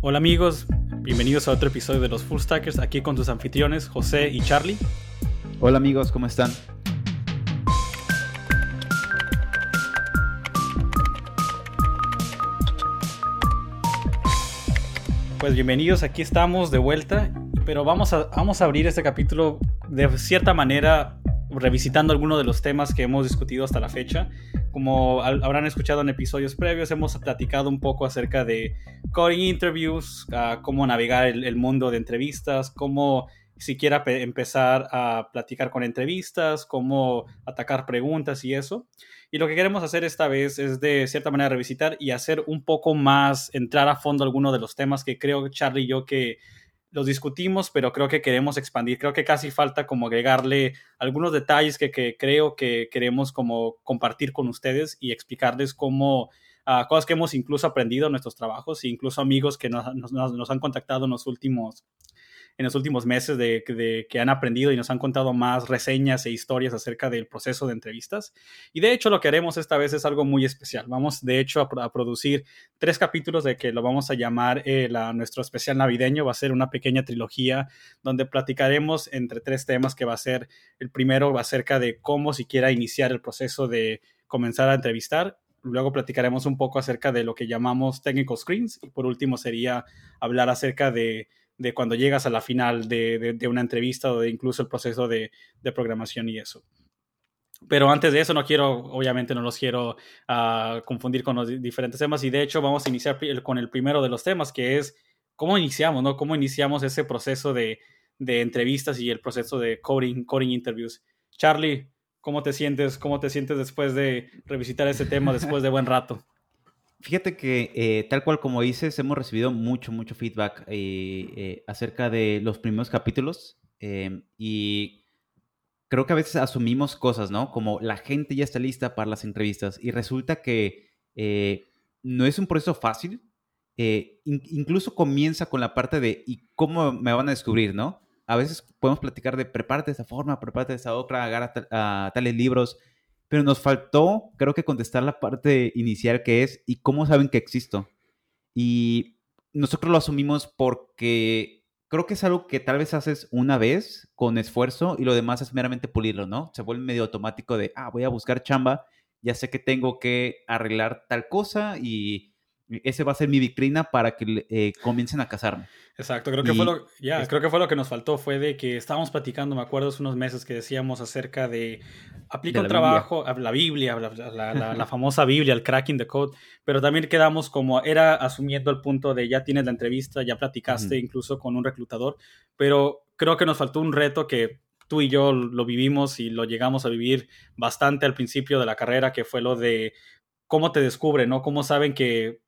Hola amigos, bienvenidos a otro episodio de los Full Stackers, aquí con tus anfitriones José y Charlie. Hola amigos, ¿cómo están? Pues bienvenidos, aquí estamos de vuelta, pero vamos a, vamos a abrir este capítulo de cierta manera revisitando algunos de los temas que hemos discutido hasta la fecha. Como habrán escuchado en episodios previos, hemos platicado un poco acerca de coding interviews, cómo navegar el, mundo de entrevistas, cómo siquiera empezar a platicar con entrevistas, cómo atacar preguntas y eso. Y lo que queremos hacer esta vez es de cierta manera revisitar y hacer un poco más, entrar a fondo algunos de los temas que creo Charlie y yo que los discutimos, pero creo que queremos expandir. Creo que casi falta como agregarle algunos detalles que, creo que queremos como compartir con ustedes y explicarles cómo uh, cosas que hemos incluso aprendido en nuestros trabajos e incluso amigos que nos, nos han contactado en los últimos en los últimos meses de, que han aprendido y nos han contado más reseñas e historias acerca del proceso de entrevistas. Y de hecho lo que haremos esta vez es algo muy especial. Vamos de hecho a, producir tres capítulos de que lo vamos a llamar eh, nuestro especial navideño. Va a ser una pequeña trilogía donde platicaremos entre tres temas que va a ser el primero acerca de cómo siquiera iniciar el proceso de comenzar a entrevistar luego platicaremos un poco acerca de lo que llamamos technical screens y por último sería hablar acerca de de cuando llegas a la final de, una entrevista o de incluso el proceso de, programación y eso. Pero antes de eso no quiero, obviamente no los quiero ah, confundir con los diferentes temas y de hecho vamos a iniciar con el primero de los temas que es cómo iniciamos, ¿no? Cómo iniciamos ese proceso de, entrevistas y el proceso de coding, coding interviews. Charlie, ¿cómo te sientes? ¿Cómo te sientes después de revisitar ese tema después de buen rato? Fíjate que eh, tal cual como dices, hemos recibido mucho, mucho feedback eh, eh, acerca de los primeros capítulos em, y creo que a veces asumimos cosas, ¿no? Como la gente ya está lista para las entrevistas y resulta que no es un proceso fácil. incluso comienza con la parte de ¿y cómo me van a descubrir, no? A veces podemos platicar de prepárate de esta forma, prepárate de esta otra, agarra a tales libros, pero nos faltó, creo que contestar la parte inicial que es, ¿y cómo saben que existo? Y nosotros lo asumimos porque creo que es algo que tal vez haces una vez con esfuerzo y lo demás es meramente pulirlo, ¿no? Se vuelve medio automático de, ah, voy a buscar chamba, ya sé que tengo que arreglar tal cosa y ese va a ser mi vitrina para que eh, comiencen a casarme. Exacto, creo que, fue lo, creo que fue lo que nos faltó, fue de que estábamos platicando, me acuerdo, hace unos meses que decíamos acerca de, aplica un trabajo, la Biblia, la, la, famosa Biblia, el cracking the code, pero también quedamos como, era asumiendo el punto de ya tienes la entrevista, ya platicaste incluso con un reclutador, pero creo que nos faltó un reto que tú y yo lo vivimos y lo llegamos a vivir bastante al principio de la carrera, que fue lo de cómo te descubren, ¿no? Cómo saben que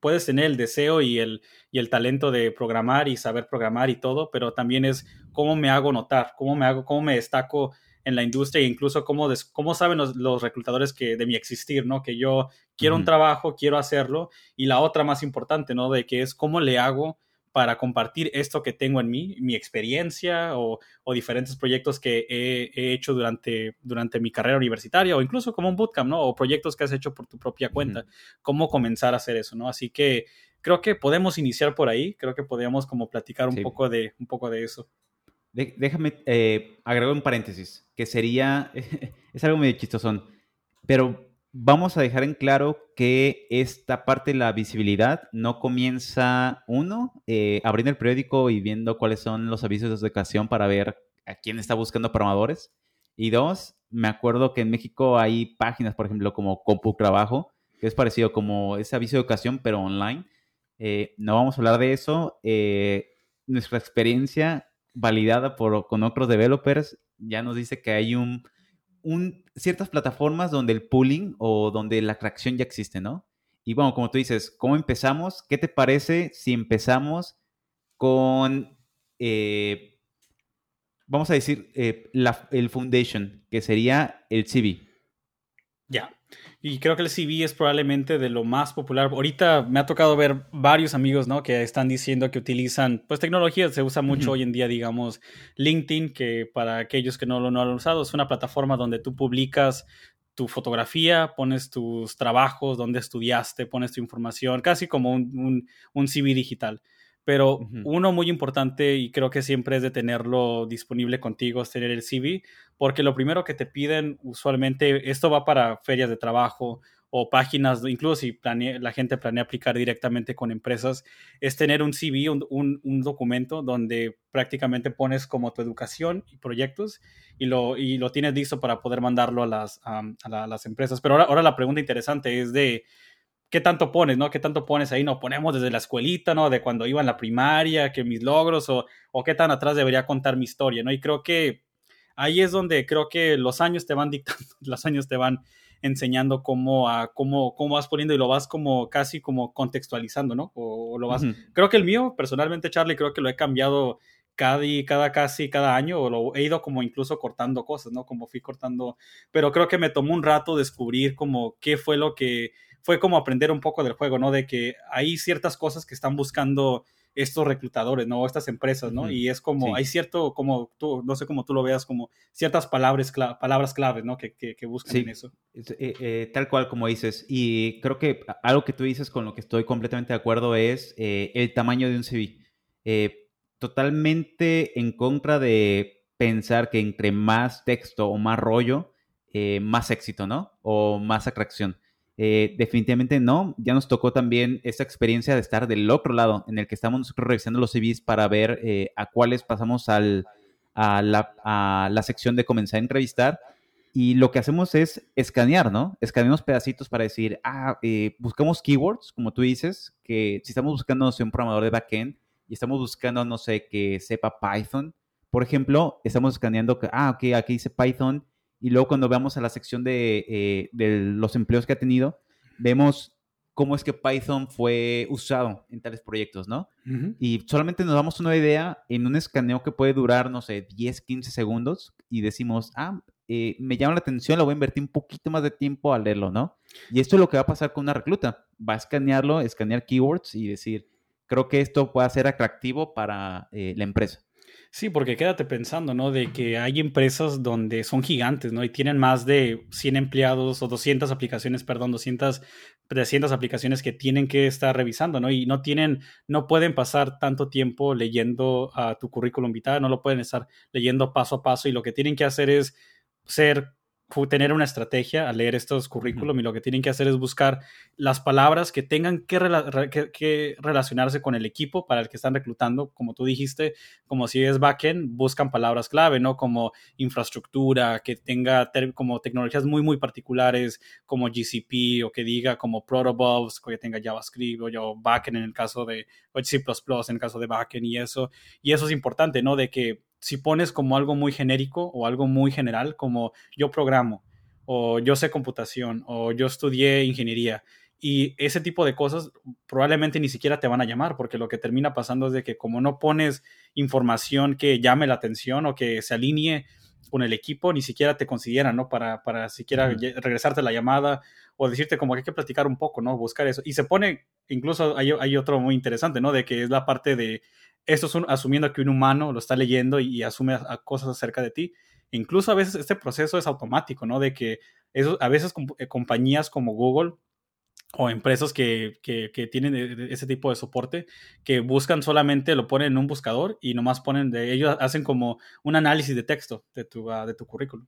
puedes tener el deseo y el, y el talento de programar y saber programar y todo, pero también es cómo me hago notar, cómo me hago, cómo me destaco en la industria e incluso cómo, cómo saben los, reclutadores que de mi existir, ¿no? Que yo quiero un trabajo, quiero hacerlo y la otra más importante, ¿no? De que es cómo le hago para compartir esto que tengo en mí, mi experiencia o, diferentes proyectos que he, hecho durante, durante mi carrera universitaria o incluso como un bootcamp, ¿no? O proyectos que has hecho por tu propia cuenta. Cómo comenzar a hacer eso, ¿no? Así que creo que podemos iniciar por ahí. Creo que podríamos como platicar un, poco, de, un poco de eso. déjame eh, agregar un paréntesis, que sería, es algo medio chistosón, pero vamos a dejar en claro que esta parte de la visibilidad no comienza, uno, eh, abriendo el periódico y viendo cuáles son los avisos de educación para ver a quién está buscando programadores. Y dos, me acuerdo que en México hay páginas, por ejemplo, como Compu Trabajo, que es parecido como ese aviso de educación, pero online. Eh, no vamos a hablar de eso. Eh, nuestra experiencia validada por, con otros developers ya nos dice que hay un ciertas plataformas donde el pooling o donde la atracción ya existe, ¿no? Y bueno, como tú dices, ¿cómo empezamos? ¿Qué te parece si empezamos con, eh, vamos a decir, eh, el foundation, que sería el CV? Ya. Y creo que el CV es probablemente de lo más popular. Ahorita me ha tocado ver varios amigos, ¿no? Que están diciendo que utilizan, pues tecnología, se usa mucho hoy en día, digamos, LinkedIn, que para aquellos que no lo, no han usado, es una plataforma donde tú publicas tu fotografía, pones tus trabajos, dónde estudiaste, pones tu información, casi como un, un, CV digital. Pero uno muy importante y creo que siempre es de tenerlo disponible contigo, es tener el CV, porque lo primero que te piden usualmente, esto va para ferias de trabajo o páginas, incluso si la gente planea aplicar directamente con empresas, es tener un CV, un, un, documento donde prácticamente pones como tu educación y proyectos y lo, y lo tienes listo para poder mandarlo a las, a, las empresas. Pero ahora, ahora la pregunta interesante es de qué tanto pones, ¿no? ¿Qué tanto pones ahí? ¿No ponemos desde la escuelita, ¿no? De cuando iba en la primaria, que mis logros o, o qué tan atrás debería contar mi historia, ¿no? Y creo que ahí es donde creo que los años te van dictando, los años te van enseñando cómo, a, cómo, cómo vas poniendo y lo vas como casi como contextualizando, ¿no? O, lo vas... Creo que el mío, personalmente, Charlie, creo que lo he cambiado cada, cada casi cada año o lo he ido como incluso cortando cosas, ¿no? Como fui cortando, pero creo que me tomó un rato descubrir como qué fue lo que fue como aprender un poco del juego, ¿no? De que hay ciertas cosas que están buscando estos reclutadores, ¿no? Estas empresas, ¿no? Y es como, hay cierto, como tú, no sé cómo tú lo veas, como ciertas palabras, palabras claves, ¿no? Que, que, buscan en eso. Eh, eh, tal cual como dices. Y creo que algo que tú dices con lo que estoy completamente de acuerdo es eh, el tamaño de un CV. totalmente en contra de pensar que entre más texto o más rollo, más éxito, ¿no? O más atracción. Eh, definitivamente no. Ya nos tocó también esa experiencia de estar del otro lado, en el que estamos nosotros revisando los CVs para ver eh, a cuáles pasamos al, a, la, sección de comenzar a entrevistar. Y lo que hacemos es escanear, ¿no? Escaneamos pedacitos para decir, ah, eh, buscamos keywords, como tú dices, que si estamos buscando, no sé, un programador de backend y estamos buscando, no sé, que sepa Python, por ejemplo, estamos escaneando que, ah, ok, aquí dice Python y luego cuando vamos a la sección eh, de, los empleos que ha tenido, vemos cómo es que Python fue usado en tales proyectos, ¿no? Y solamente nos damos una idea en un escaneo que puede durar, no sé, 10, 15 segundos y decimos, ah, eh, me llama la atención, lo voy a invertir un poquito más de tiempo a leerlo, ¿no? Y esto es lo que va a pasar con una recluta. Va a escanearlo, escanear keywords y decir, creo que esto puede ser atractivo para eh, la empresa. Sí, porque quédate pensando, ¿no? De que hay empresas donde son gigantes, ¿no? Y tienen más de 100 empleados o 200 aplicaciones, perdón, 200, 300 aplicaciones que tienen que estar revisando, ¿no? Y no tienen, no pueden pasar tanto tiempo leyendo a tu currículum vitae, no lo pueden estar leyendo paso a paso y lo que tienen que hacer es ser tener una estrategia al leer estos currículum y lo que tienen que hacer es buscar las palabras que tengan que, que, relacionarse con el equipo para el que están reclutando. Como tú dijiste, como si es backend, buscan palabras clave, ¿no? Como infraestructura, que tenga como tecnologías muy, muy particulares, como GCP o que diga como protobufs, que tenga JavaScript o yo backend en el caso de o C++ en el caso de backend y eso. Y eso es importante, ¿no? De que si pones como algo muy genérico o algo muy general, como yo programo, o yo sé computación, o yo estudié ingeniería, y ese tipo de cosas probablemente ni siquiera te van a llamar, porque lo que termina pasando es de que como no pones información que llame la atención o que se alinee con el equipo, ni siquiera te consideran, ¿no? Para, para siquiera regresarte la llamada o decirte como que hay que platicar un poco, ¿no? Buscar eso. Y se pone, incluso hay, hay otro muy interesante, ¿no? De que es la parte de esto es asumiendo que un humano lo está leyendo y, asume cosas acerca de ti. Incluso a veces este proceso es automático, ¿no? De que eso, a veces eh, compañías como Google o empresas que, tienen e, e, ese tipo de soporte, que buscan solamente, lo ponen en un buscador y nomás ponen, de ellos hacen como un análisis de texto de tu, ah, de tu currículum.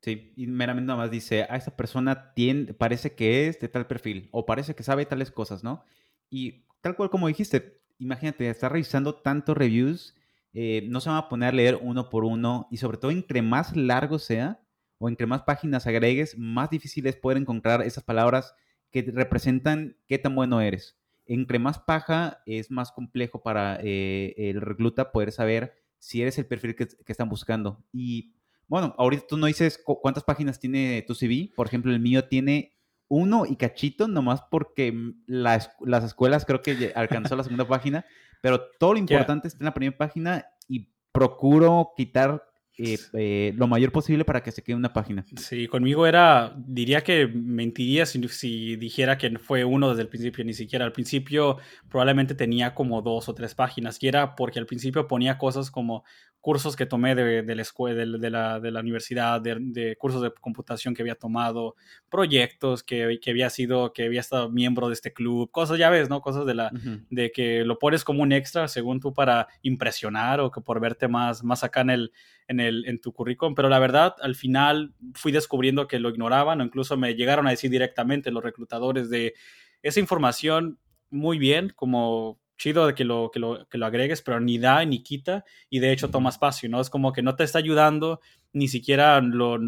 Sí, y meramente nada más dice, a esa persona tiene, parece que es de tal perfil o parece que sabe tales cosas, ¿no? Y tal cual como dijiste, imagínate, estar revisando tantos reviews, eh, no se van a poner a leer uno por uno y sobre todo entre más largo sea o entre más páginas agregues, más difícil es poder encontrar esas palabras que representan qué tan bueno eres. Entre más paja es más complejo para eh, el recluta poder saber si eres el perfil que, que, están buscando. Y bueno, ahorita tú no dices cuántas páginas tiene tu CV. Por ejemplo, el mío tiene uno y cachito, nomás porque las escuelas creo que alcanzó la segunda página, pero todo lo importante está en la primera página y procuro quitar eh, eh, lo mayor posible para que se quede una página. Sí, conmigo era, diría que mentiría si, si, dijera que fue uno desde el principio, ni siquiera al principio probablemente tenía como dos o tres páginas y era porque al principio ponía cosas como cursos que tomé de, de la escuela, de, la, de la universidad, de, cursos de computación que había tomado, proyectos que, que, había sido, que había estado miembro de este club, cosas, ya ves, ¿no? Cosas de la, de que lo pones como un extra según tú para impresionar o que por verte más, más acá en el, en el, en tu currículum, pero la verdad, al final fui descubriendo que lo ignoraban o incluso me llegaron a decir directamente los reclutadores de esa información muy bien, como chido de que lo, que lo, que lo agregues, pero ni da ni quita y de hecho toma espacio, ¿no? Es como que no te está ayudando, ni siquiera lo,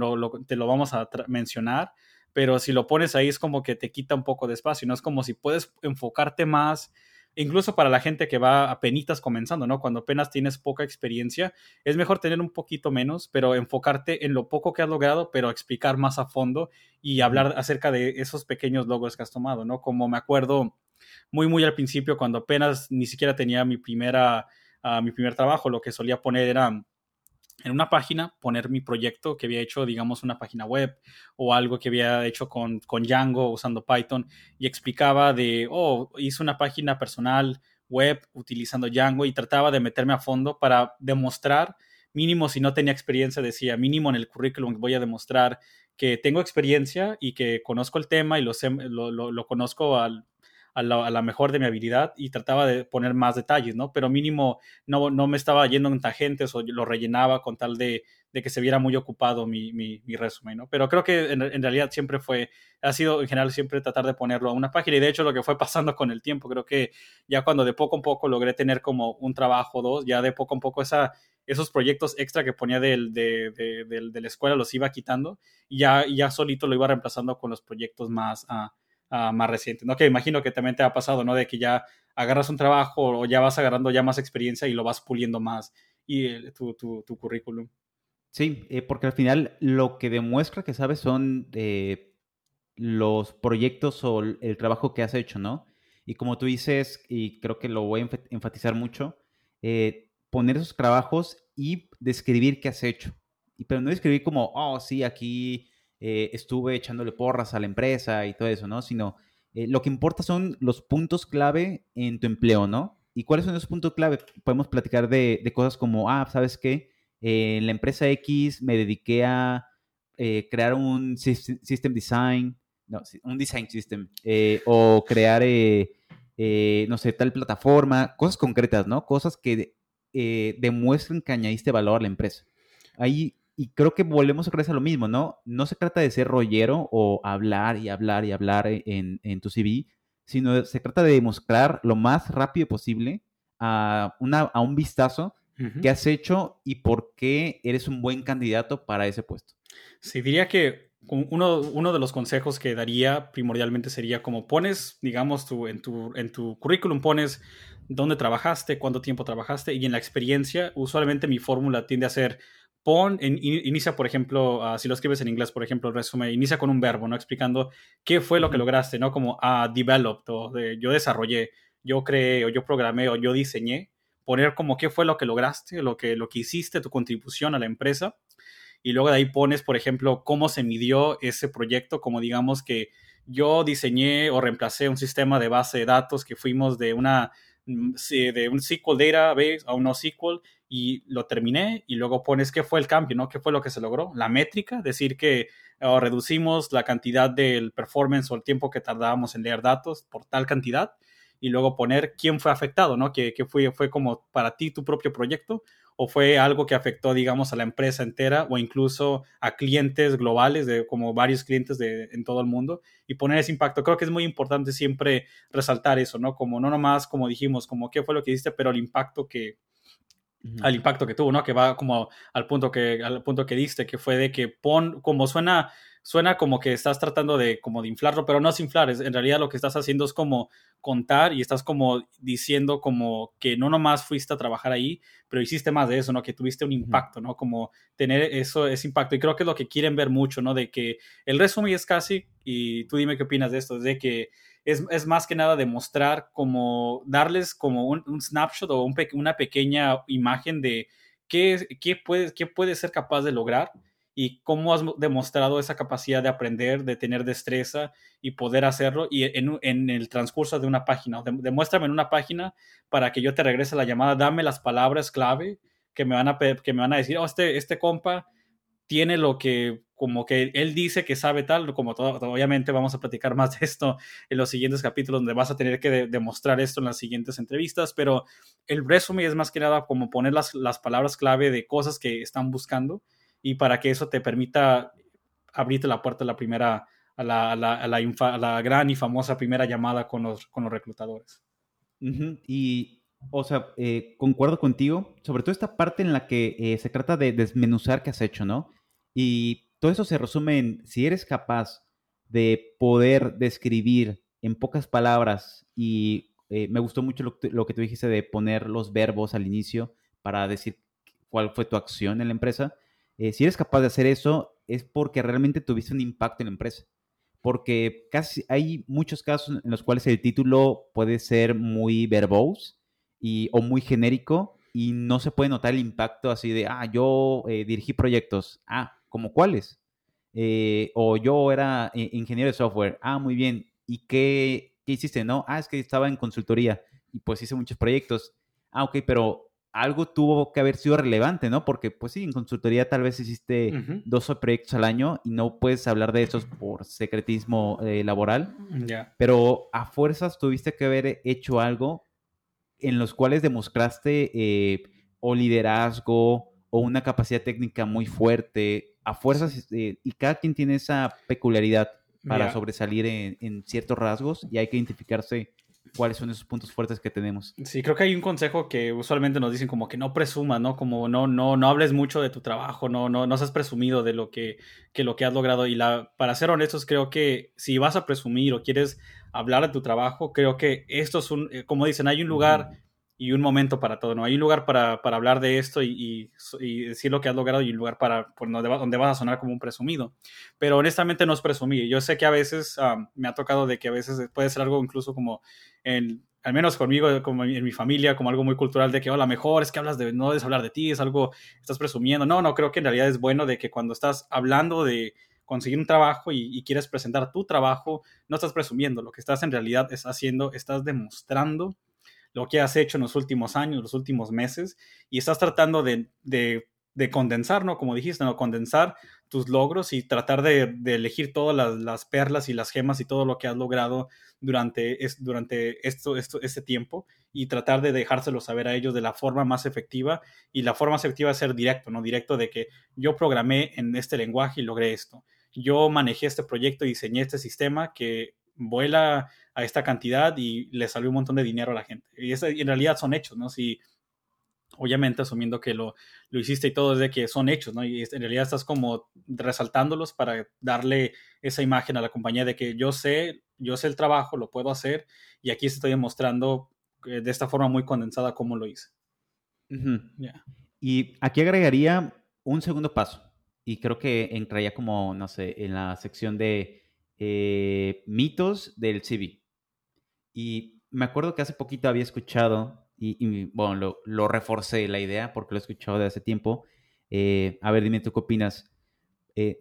te lo vamos a mencionar, pero si lo pones ahí es como que te quita un poco de espacio, ¿no? Es como si puedes enfocarte más, incluso para la gente que va a penitas comenzando, ¿no? Cuando apenas tienes poca experiencia, es mejor tener un poquito menos, pero enfocarte en lo poco que has logrado, pero explicar más a fondo y hablar acerca de esos pequeños logros que has tomado, ¿no? Como me acuerdo muy, muy al principio, cuando apenas ni siquiera tenía mi, primera, uh, mi primer trabajo, lo que solía poner era en una página, poner mi proyecto que había hecho, digamos, una página web o algo que había hecho con, con Django usando Python y explicaba de, oh, hice una página personal web utilizando Django y trataba de meterme a fondo para demostrar, mínimo si no tenía experiencia, decía, mínimo en el currículum voy a demostrar que tengo experiencia y que conozco el tema y lo, lo, lo conozco al a la, mejor de mi habilidad y trataba de poner más detalles, ¿no? Pero mínimo no, no me estaba yendo en tangentes o lo rellenaba con tal de, de que se viera muy ocupado mi, mi, resumen, ¿no? Pero creo que en, realidad siempre fue, ha sido en general siempre tratar de ponerlo a una página y de hecho lo que fue pasando con el tiempo, creo que ya cuando de poco a poco logré tener como un trabajo dos, ya de poco a poco esa, esos proyectos extra que ponía del, de, de, de, la escuela los iba quitando y ya, ya solito lo iba reemplazando con los proyectos más... Uh, Ah, más reciente, ¿no? Que imagino que también te ha pasado, ¿no? De que ya agarras un trabajo o ya vas agarrando ya más experiencia y lo vas puliendo más y eh, tu, tu, tu, currículum. Sí, eh, porque al final lo que demuestra que sabes son eh, los proyectos o el trabajo que has hecho, ¿no? Y como tú dices, y creo que lo voy a enfatizar mucho, poner esos trabajos y describir qué has hecho. Y, pero no describir como, oh, sí, aquí eh, estuve echándole porras a la empresa y todo eso, ¿no? Sino eh, lo que importa son los puntos clave en tu empleo, ¿no? ¿Y cuáles son esos puntos clave? Podemos platicar de, cosas como, ah, ¿sabes qué? Eh, en la empresa X me dediqué a crear un system design, no, un design system, o crear, no sé, tal plataforma, cosas concretas, ¿no? Cosas que demuestren que añadiste valor a la empresa. Ahí y creo que volvemos a creer a lo mismo, ¿no? No se trata de ser rollero o hablar y hablar y hablar e, en, en tu CV, sino se trata de demostrar lo más rápido posible a, una, a un vistazo qué has hecho y por qué eres un buen candidato para ese puesto. Sí, diría que uno, uno de los consejos que daría primordialmente sería como pones, digamos, tu, en, tu, en tu currículum pones dónde trabajaste, cuánto tiempo trabajaste y en la experiencia, usualmente mi fórmula tiende a ser pon, inicia, por ejemplo, ah, si lo escribes en inglés, por ejemplo, el resumen, inicia con un verbo, ¿no? Explicando qué fue lo que lograste, ¿no? Como a uh, developed, o de, yo desarrollé, yo creé, o yo programé, o yo diseñé. Poner como qué fue lo que lograste, lo que, lo que hiciste, tu contribución a la empresa. Y luego de ahí pones, por ejemplo, cómo se midió ese proyecto, como digamos que yo diseñé o reemplacé un sistema de base de datos que fuimos de una mm, de un SQL database a un NoSQL y lo terminé y luego pones qué fue el cambio, ¿no? ¿Qué fue lo que se logró? La métrica, decir que oh, reducimos la cantidad del performance o el tiempo que tardábamos en leer datos por tal cantidad y luego poner quién fue afectado, ¿no? Que, fue, fue como para ti tu propio proyecto o fue algo que afectó, digamos, a la empresa entera o incluso a clientes globales, de como varios clientes de, en todo el mundo y poner ese impacto. Creo que es muy importante siempre resaltar eso, ¿no? Como no nomás, como dijimos, como qué fue lo que hiciste, pero el impacto que, al impacto que tuvo, ¿no? Que va como al punto que, al punto que diste, que fue de que pon, como suena, suena como que estás tratando de, como de inflarlo, pero no es inflar, es, en realidad lo que estás haciendo es como contar y estás como diciendo como que no nomás fuiste a trabajar ahí, pero hiciste más de eso, ¿no? Que tuviste un impacto, ¿no? Como tener eso, ese impacto. Y creo que es lo que quieren ver mucho, ¿no? De que el resumen es casi, y tú dime qué opinas de esto, es de que es, más que nada demostrar como darles como un, snapshot o una pequeña imagen de qué, qué, puede, qué puede ser capaz de lograr y cómo has demostrado esa capacidad de aprender, de tener destreza y poder hacerlo y en, en el transcurso de una página. Demuéstrame en una página para que yo te regrese la llamada, dame las palabras clave que me van a, que me van a decir, oh, este, este compa tiene lo que como que él dice que sabe tal, como todo, obviamente vamos a platicar más de esto en los siguientes capítulos donde vas a tener que demostrar esto en las siguientes entrevistas, pero el resumen es más que nada como poner las, las palabras clave de cosas que están buscando y para que eso te permita abrirte la puerta a la primera, a la, a la, a la, gran y famosa primera llamada con los, con los reclutadores. Y, o sea, eh, concuerdo contigo, sobre todo esta parte en la que eh, se trata de desmenuzar qué has hecho, ¿no? Y todo eso se resume en si eres capaz de poder describir en pocas palabras y eh, me gustó mucho lo, que tú dijiste de poner los verbos al inicio para decir cuál fue tu acción en la empresa. Eh, si eres capaz de hacer eso es porque realmente tuviste un impacto en la empresa. Porque casi hay muchos casos en los cuales el título puede ser muy verbose y, o muy genérico y no se puede notar el impacto así de, ah, yo eh, dirigí proyectos. Ah, ¿Como cuáles? Eh, o yo era ingeniero de software. Ah, muy bien. ¿Y qué, qué hiciste? No, ah, es que estaba en consultoría y pues hice muchos proyectos. Ah, ok, pero algo tuvo que haber sido relevante, ¿no? Porque, pues sí, en consultoría tal vez hiciste dos proyectos al año y no puedes hablar de esos por secretismo eh, laboral. Ya. Pero a fuerzas tuviste que haber hecho algo en los cuales demostraste eh, o liderazgo o una capacidad técnica muy fuerte a fuerzas, este, y cada quien tiene esa peculiaridad para sobresalir en, ciertos rasgos y hay que identificarse cuáles son esos puntos fuertes que tenemos. Sí, creo que hay un consejo que usualmente nos dicen como que no presumas, ¿no? Como no, no, no hables mucho de tu trabajo, no, no, no seas presumido de lo que, que lo que has logrado. Y la, para ser honestos, creo que si vas a presumir o quieres hablar de tu trabajo, creo que esto es un, eh, como dicen, hay un lugar y un momento para todo, ¿no? Hay un lugar para, para hablar de esto y, y, decir lo que has logrado y un lugar para por donde, donde, vas a sonar como un presumido. Pero honestamente no es presumir. Yo sé que a veces me ha tocado de que a veces puede ser algo incluso como en, al menos conmigo, como en mi familia, como algo muy cultural de que, hola, mejor es que hablas de, no debes hablar de ti, es algo, estás presumiendo. No, no, creo que en realidad es bueno de que cuando estás hablando de conseguir un trabajo y quieres presentar tu trabajo, no estás presumiendo, lo que estás en realidad es haciendo, estás demostrando lo que has hecho en los últimos años, los últimos meses, y estás tratando de, de, condensar, ¿no? Como dijiste, ¿no? Condensar tus logros y tratar de, elegir todas las, perlas y las gemas y todo lo que has logrado durante, es, durante esto, esto, este tiempo y tratar de dejárselo saber a ellos de la forma más efectiva y la forma más efectiva es ser directo, ¿no? Directo de que yo programé en este lenguaje y logré esto. Yo manejé este proyecto y diseñé este sistema que vuela a esta cantidad y le salió un montón de dinero a la gente. Y, en realidad son hechos, ¿no? Si, obviamente asumiendo que lo, lo hiciste y todo es de que son hechos, ¿no? Y en realidad estás como resaltándolos para darle esa imagen a la compañía de que yo sé, yo sé el trabajo, lo puedo hacer y aquí estoy demostrando eh, de esta forma muy condensada cómo lo hice. Y aquí agregaría un segundo paso y creo que entraría como, no sé, en la sección de eh, mitos del CV. Y me acuerdo que hace poquito había escuchado, y, bueno, lo, reforcé la idea porque lo he escuchado de hace tiempo. Eh, a ver, dime tú qué opinas. Eh,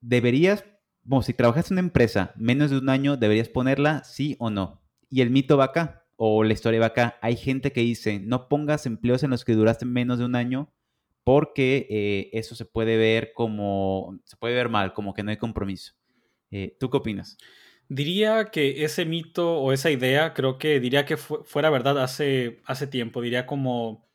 deberías, bueno, si trabajas en una empresa menos de un año, deberías ponerla sí o no. Y el mito va acá, o la historia va acá. Hay gente que dice, no pongas empleos en los que duraste menos de un año porque eso se puede ver como, se puede ver mal, como que no hay compromiso. Eh, ¿Tú qué opinas? Diría que ese mito o esa idea, creo que diría que fuera verdad hace, hace tiempo. Diría como,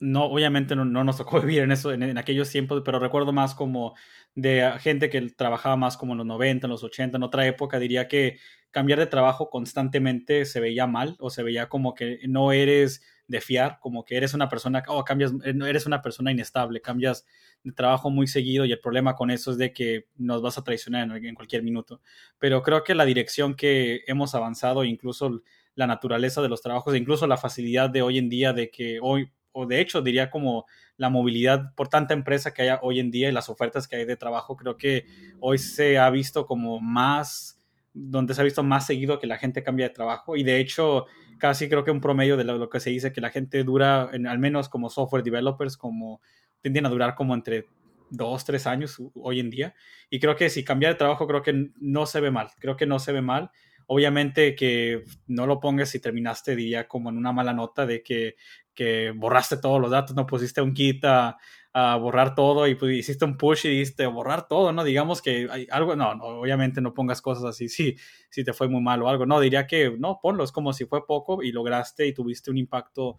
no, obviamente no, nos tocó vivir en eso en, aquellos tiempos, pero recuerdo más como de gente que trabajaba más como en los 90, en los 80, en otra época. Diría que cambiar de trabajo constantemente se veía mal o se veía como que no eres de fiar, como que eres una persona, oh, cambias, eh, eres una persona inestable, cambias de trabajo muy seguido y el problema con eso es de que nos vas a traicionar en, cualquier minuto. Pero creo que la dirección que hemos avanzado, incluso la naturaleza de los trabajos, incluso la facilidad de hoy en día de que hoy, o de hecho diría como la movilidad por tanta empresa que hay hoy en día y las ofertas que hay de trabajo, creo que hoy se ha visto como más, donde se ha visto más seguido que la gente cambia de trabajo y de hecho casi creo que un promedio de lo, que se dice que la gente dura, en, al menos como software developers, como tienden a durar como entre dos, tres años hoy en día. Y creo que si cambia de trabajo, creo que no se ve mal. Creo que no se ve mal. obviamente que no lo pongas si terminaste, diría, como en una mala nota de que, que borraste todos los datos, no pusiste un kit a, a borrar todo y pues hiciste un push y diste borrar todo, ¿no? Digamos que hay algo, no, no, obviamente no pongas cosas así, sí, si te fue muy mal o algo, no, diría que no, ponlo, es como si fue poco y lograste y tuviste un impacto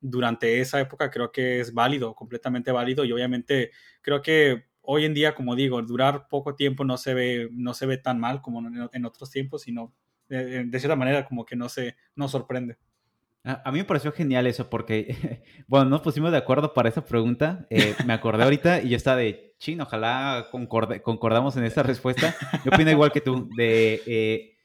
durante esa época, creo que es válido, completamente válido y obviamente creo que hoy en día, como digo, durar poco tiempo no se ve, no se ve tan mal como en, otros tiempos, sino de, de, cierta manera como que no se, no sorprende. A, mí me pareció genial eso porque, bueno, nos pusimos de acuerdo para esa pregunta. Eh, me acordé ahorita y yo estaba de, chin, ojalá concordamos en esta respuesta. Yo opino igual que tú, de, eh,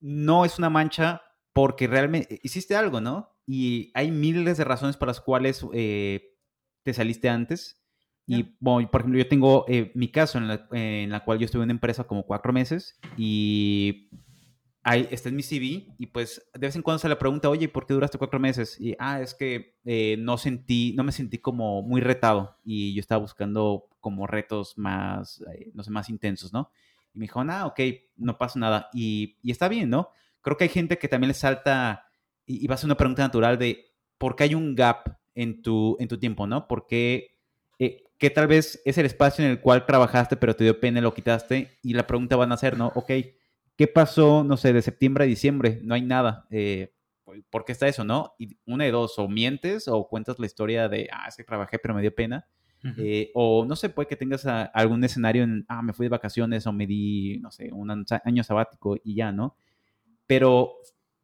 no es una mancha porque realmente hiciste algo, ¿no? Y hay miles de razones para las cuales eh, te saliste antes y, bueno, por ejemplo, yo tengo eh, mi caso en la, en la, cual yo estuve en una empresa como cuatro meses y ahí está en mi CV y pues de vez en cuando se le pregunta, oye, ¿por qué duraste cuatro meses? Y, ah, es que eh, no sentí, no me sentí como muy retado y yo estaba buscando como retos más, eh, no sé, más intensos, ¿no? Y me dijo, ah, ok, no pasa nada. Y, está bien, ¿no? Creo que hay gente que también le salta y, y va a ser una pregunta natural de, ¿por qué hay un gap en tu, en tu tiempo, ¿no? ¿Por qué eh, que tal vez es el espacio en el cual trabajaste, pero te dio pena y lo quitaste. Y la pregunta van a ser, ¿no? Ok, ¿qué pasó, no sé, de septiembre a diciembre? No hay nada. Eh, ¿Por qué está eso, no? Y una de dos, o mientes o cuentas la historia de, ah, es que trabajé, pero me dio pena. Eh, o no sé, puede que tengas algún escenario en, ah, me fui de vacaciones o me di, no sé, un año sabático y ya, ¿no? Pero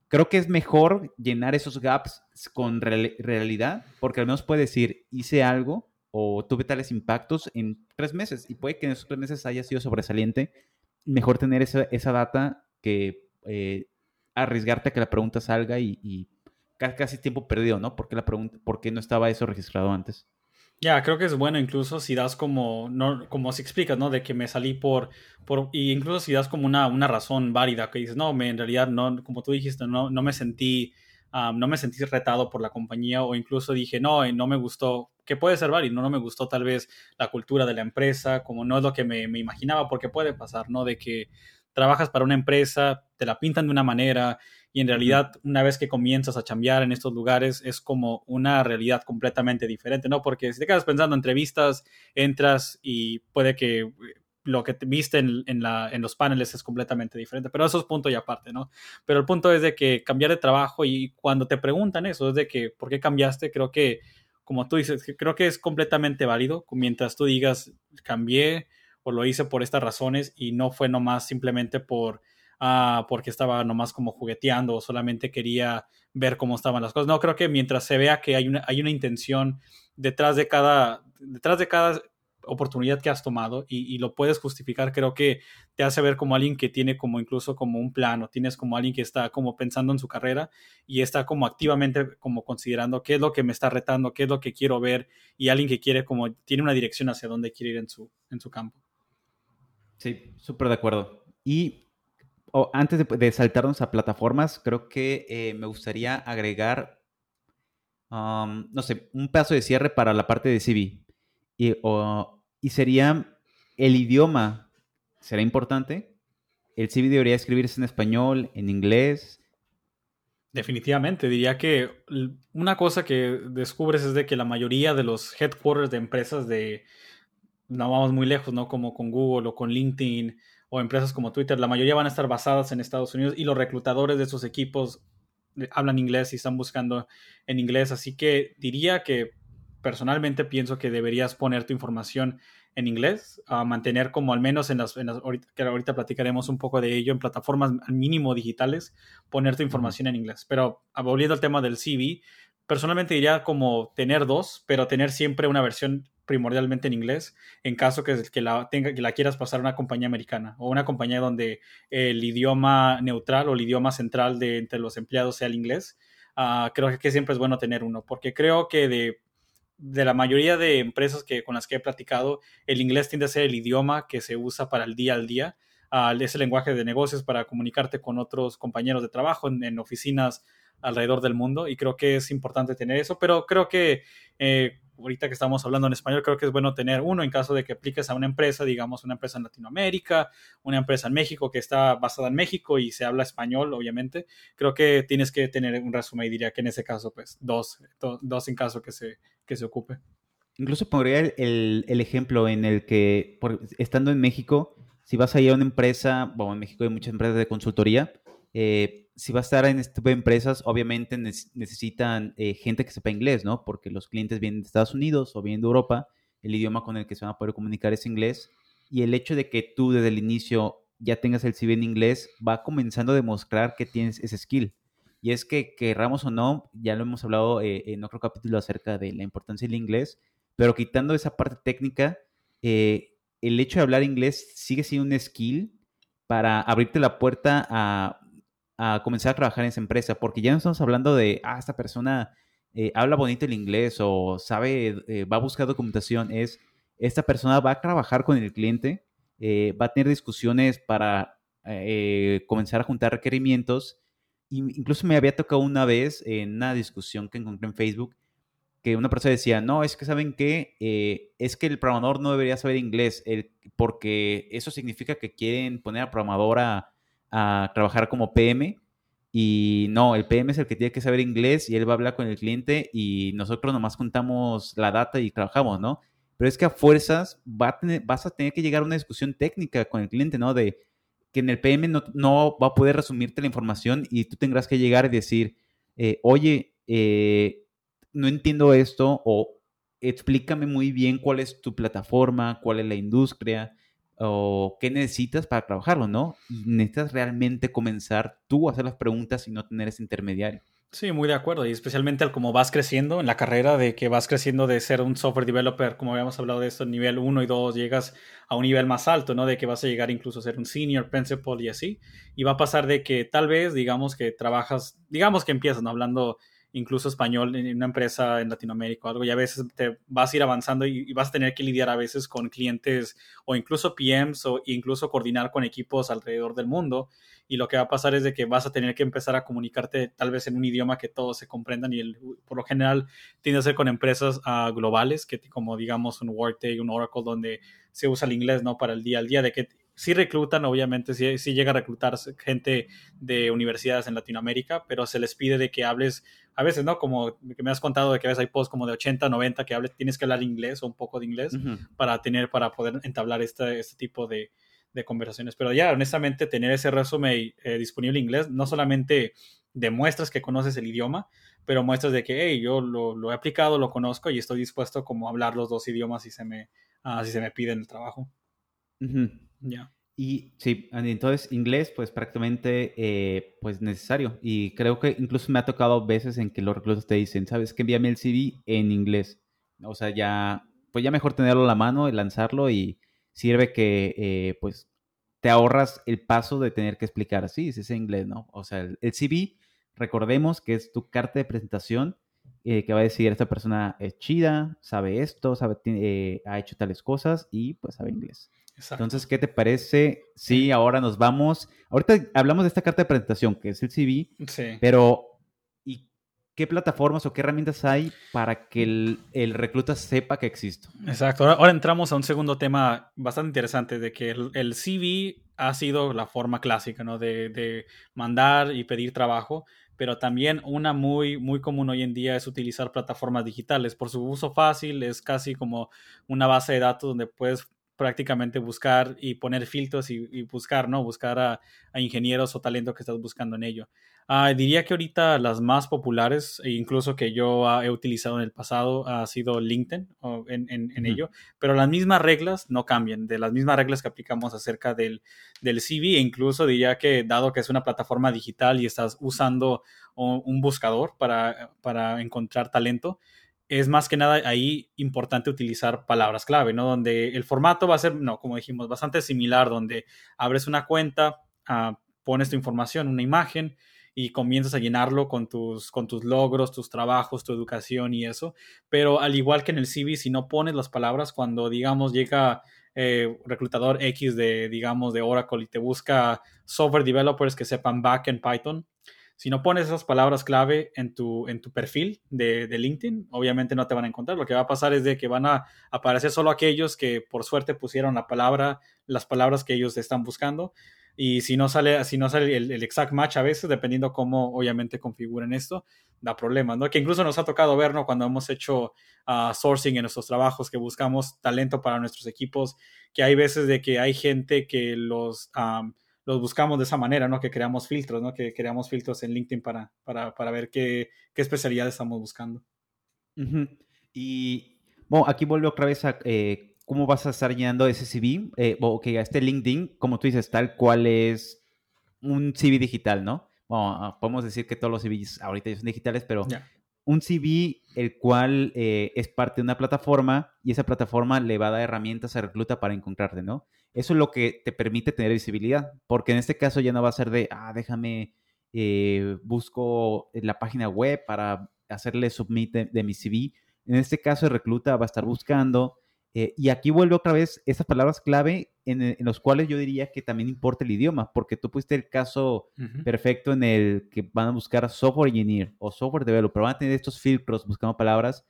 creo que es mejor llenar esos gaps con realidad, porque al menos puedes decir, hice algo o tuve tales impactos en tres meses y puede que en esos tres meses haya sido sobresaliente. Mejor tener esa, esa data que eh, arriesgarte a que la pregunta salga y, casi tiempo perdido, ¿no? ¿Por qué, la pregunta, ¿Por qué no estaba eso registrado antes? Ya, creo que es bueno incluso si das como, no, como si explicas, ¿no? De que me salí por, por y incluso si das como una, una razón válida, que dices, no, me, en realidad no, como tú dijiste, no, no me sentí no me sentí retado por la compañía o incluso dije, no, no me gustó, que puede ser válido, no, no me gustó tal vez la cultura de la empresa, como no es lo que me, me, imaginaba, porque puede pasar, ¿no? De que trabajas para una empresa, te la pintan de una manera y en realidad una vez que comienzas a chambear en estos lugares es como una realidad completamente diferente, ¿no? Porque si te quedas pensando en entrevistas, entras y puede que lo que viste en, en, la, en, los paneles es completamente diferente, pero eso es punto y aparte, ¿no? Pero el punto es de que cambiar de trabajo y cuando te preguntan eso, es de que, ¿por qué cambiaste? Creo que, como tú dices, creo que es completamente válido, mientras tú digas, cambié o lo hice por estas razones y no fue nomás simplemente por, ah, porque estaba nomás como jugueteando o solamente quería ver cómo estaban las cosas. No, creo que mientras se vea que hay una, hay una intención detrás de cada, detrás de cada oportunidad que has tomado y, lo puedes justificar, creo que te hace ver como alguien que tiene como incluso como un plano, tienes como alguien que está como pensando en su carrera y está como activamente como considerando qué es lo que me está retando, qué es lo que quiero ver y alguien que quiere como tiene una dirección hacia dónde quiere ir en su, en su campo. Sí, súper de acuerdo. Y antes de, saltarnos a plataformas, creo que eh, me gustaría agregar, um, no sé, un paso de cierre para la parte de CV y, sería el idioma, ¿será importante? ¿El CV debería escribirse en español, en inglés? Definitivamente, diría que una cosa que descubres es de que la mayoría de los headquarters de empresas de, no vamos muy lejos, ¿no? Como con Google o con LinkedIn o empresas como Twitter, la mayoría van a estar basadas en Estados Unidos y los reclutadores de esos equipos eh, hablan inglés y están buscando en inglés, así que diría que personalmente pienso que deberías poner tu información en inglés, a mantener como al menos en las, ahorita, que ahorita platicaremos un poco de ello, en plataformas al mínimo digitales, poner tu información en inglés. Pero volviendo al tema del CV, personalmente diría como tener dos, pero tener siempre una versión primordialmente en inglés, en caso que, que, la, tenga, que la quieras pasar a una compañía americana o una compañía donde el idioma neutral o el idioma central de entre los empleados sea el inglés. Ah, creo que siempre es bueno tener uno, porque creo que de de la mayoría de empresas que, con las que he platicado, el inglés tiende a ser el idioma que se usa para el día al día. Es el lenguaje de negocios para comunicarte con otros compañeros de trabajo en, oficinas alrededor del mundo y creo que es importante tener eso, pero creo que eh, ahorita que estamos hablando en español, creo que es bueno tener uno en caso de que apliques a una empresa, digamos una empresa en Latinoamérica, una empresa en México que está basada en México y se habla español, obviamente. Creo que tienes que tener un resumen y diría que en ese caso, pues dos, dos en caso que se, que se ocupe. Incluso pondría el, el, ejemplo en el que, estando en México, si vas a ir a una empresa, bueno, en México hay muchas empresas de consultoría, eh, si vas a estar en este tipo de empresas, obviamente necesitan eh, gente que sepa inglés, ¿no? Porque los clientes vienen de Estados Unidos o vienen de Europa, el idioma con el que se van a poder comunicar es inglés, y el hecho de que tú desde el inicio ya tengas el CV en inglés va comenzando a demostrar que tienes ese skill. Y es que, querramos o no, ya lo hemos hablado eh, en otro capítulo acerca de la importancia del inglés, pero quitando esa parte técnica, eh, el hecho de hablar inglés sigue siendo un skill para abrirte la puerta a, comenzar a trabajar en esa empresa, porque ya no estamos hablando de, ah, esta persona eh, habla bonito el inglés o sabe, eh, va a buscar documentación, es, esta persona va a trabajar con el cliente, va a tener discusiones para comenzar a juntar requerimientos. Incluso me había tocado una vez en una discusión que encontré en Facebook que una persona decía, no, es que saben que eh, es que el programador no debería saber inglés, porque eso significa que quieren poner al programador a, trabajar como PM y no, el PM es el que tiene que saber inglés y él va a hablar con el cliente y nosotros nomás juntamos la data y trabajamos, ¿no? Pero es que a fuerzas va vas a tener que llegar a una discusión técnica con el cliente, ¿no? De que en el PM no, no va a poder resumirte la información y tú tendrás que llegar y decir, eh, oye, eh, no entiendo esto o explícame muy bien cuál es tu plataforma, cuál es la industria o qué necesitas para trabajarlo, ¿no? Necesitas realmente comenzar tú a hacer las preguntas y no tener ese intermediario. Sí, muy de acuerdo. Y especialmente al como vas creciendo en la carrera, de que vas creciendo de ser un software developer, como habíamos hablado de esto, nivel 1 y 2, llegas a un nivel más alto, ¿no? De que vas a llegar incluso a ser un senior principal y así. Y va a pasar de que tal vez, digamos que trabajas, digamos que empiezas, ¿no? Hablando incluso español en una empresa en Latinoamérica o algo, y a veces te vas a ir avanzando y, vas a tener que lidiar a veces con clientes o incluso PMs o incluso coordinar con equipos alrededor del mundo. Y lo que va a pasar es de que vas a tener que empezar a comunicarte tal vez en un idioma que todos se comprendan y el, por lo general tiende a ser con empresas uh, globales, que como digamos un Workday, un Oracle, donde se usa el inglés, ¿no? Para el día al día, de que sí reclutan, obviamente, sí, sí, llega a reclutar gente de universidades en Latinoamérica, pero se les pide de que hables, a veces, ¿no? Como que me has contado de que a veces hay posts como de 80, 90 que hables, tienes que hablar inglés o un poco de inglés para tener, para poder entablar este, este tipo de, de conversaciones. Pero ya, honestamente, tener ese resumen eh, disponible en inglés no solamente demuestras que conoces el idioma, pero muestras de que, hey, yo lo, lo he aplicado, lo conozco y estoy dispuesto como a hablar los dos idiomas si se me, uh, si se me pide en el trabajo. Ya. Y sí, entonces inglés pues prácticamente eh, pues necesario. Y creo que incluso me ha tocado veces en que los reclusos te dicen, ¿sabes que Envíame el CV en inglés. O sea, ya, pues ya mejor tenerlo a la mano y lanzarlo y sirve que eh, pues te ahorras el paso de tener que explicar, sí, es ese inglés, ¿no? O sea, el, CV, recordemos que es tu carta de presentación eh, que va a decir, esta persona es chida, sabe esto, sabe, ha hecho tales cosas y pues sabe inglés. Entonces, ¿qué te parece? Sí, ahora nos vamos. Ahorita hablamos de esta carta de presentación, que es el CV, sí. pero ¿y qué plataformas o qué herramientas hay para que el, recluta sepa que existo? Exacto. Ahora, entramos a un segundo tema bastante interesante, de que el, CV ha sido la forma clásica, ¿no? De, de, mandar y pedir trabajo, pero también una muy, muy común hoy en día es utilizar plataformas digitales. Por su uso fácil, es casi como una base de datos donde puedes prácticamente buscar y poner filtros y, buscar, ¿no? Buscar a, ingenieros o talento que estás buscando en ello. Ah, diría que ahorita las más populares, e incluso que yo he utilizado en el pasado, ha sido LinkedIn en, ello, pero las mismas reglas no cambian, de las mismas reglas que aplicamos acerca del, del CV, e incluso diría que dado que es una plataforma digital y estás usando un buscador para, para encontrar talento, es más que nada ahí importante utilizar palabras clave, ¿no? Donde el formato va a ser, no, como dijimos, bastante similar, donde abres una cuenta, ah, pones tu información, una imagen y comienzas a llenarlo con tus, con tus logros, tus trabajos, tu educación y eso. Pero al igual que en el CV, si no pones las palabras, cuando, digamos, llega eh, reclutador X de, digamos, de Oracle y te busca software developers que sepan back en Python, Si no pones esas palabras clave en tu, en tu perfil de, de, LinkedIn, obviamente no te van a encontrar. Lo que va a pasar es de que van a aparecer solo aquellos que por suerte pusieron la palabra, las palabras que ellos están buscando. Y si no sale, si no sale el, exact match a veces, dependiendo cómo obviamente configuren esto, da problemas, ¿no? Que incluso nos ha tocado ver, ¿no? Cuando hemos hecho uh, sourcing en nuestros trabajos, que buscamos talento para nuestros equipos, que hay veces de que hay gente que los, los buscamos de esa manera, ¿no? Que creamos filtros, ¿no? Que creamos filtros en LinkedIn para, para, para ver qué, qué especialidad estamos buscando. Uh -huh. Y, bueno, aquí vuelvo otra vez a eh, cómo vas a estar llenando ese CV. Eh, ok, a este LinkedIn, como tú dices, tal cual es un CV digital, ¿no? Bueno, podemos decir que todos los CVs ahorita ya son digitales, pero yeah. un CV el cual eh, es parte de una plataforma y esa plataforma le va a dar herramientas a recluta para encontrarte, ¿no? Eso es lo que te permite tener visibilidad, porque en este caso ya no va a ser de, ah, déjame, eh, busco la página web para hacerle submit de, de mi CV. En este caso, el recluta va a estar buscando eh, y aquí vuelve otra vez esas palabras clave en, en, los cuales yo diría que también importa el idioma, porque tú pusiste el caso uh -huh. perfecto en el que van a buscar software engineer o software developer, van a tener estos filtros buscando palabras,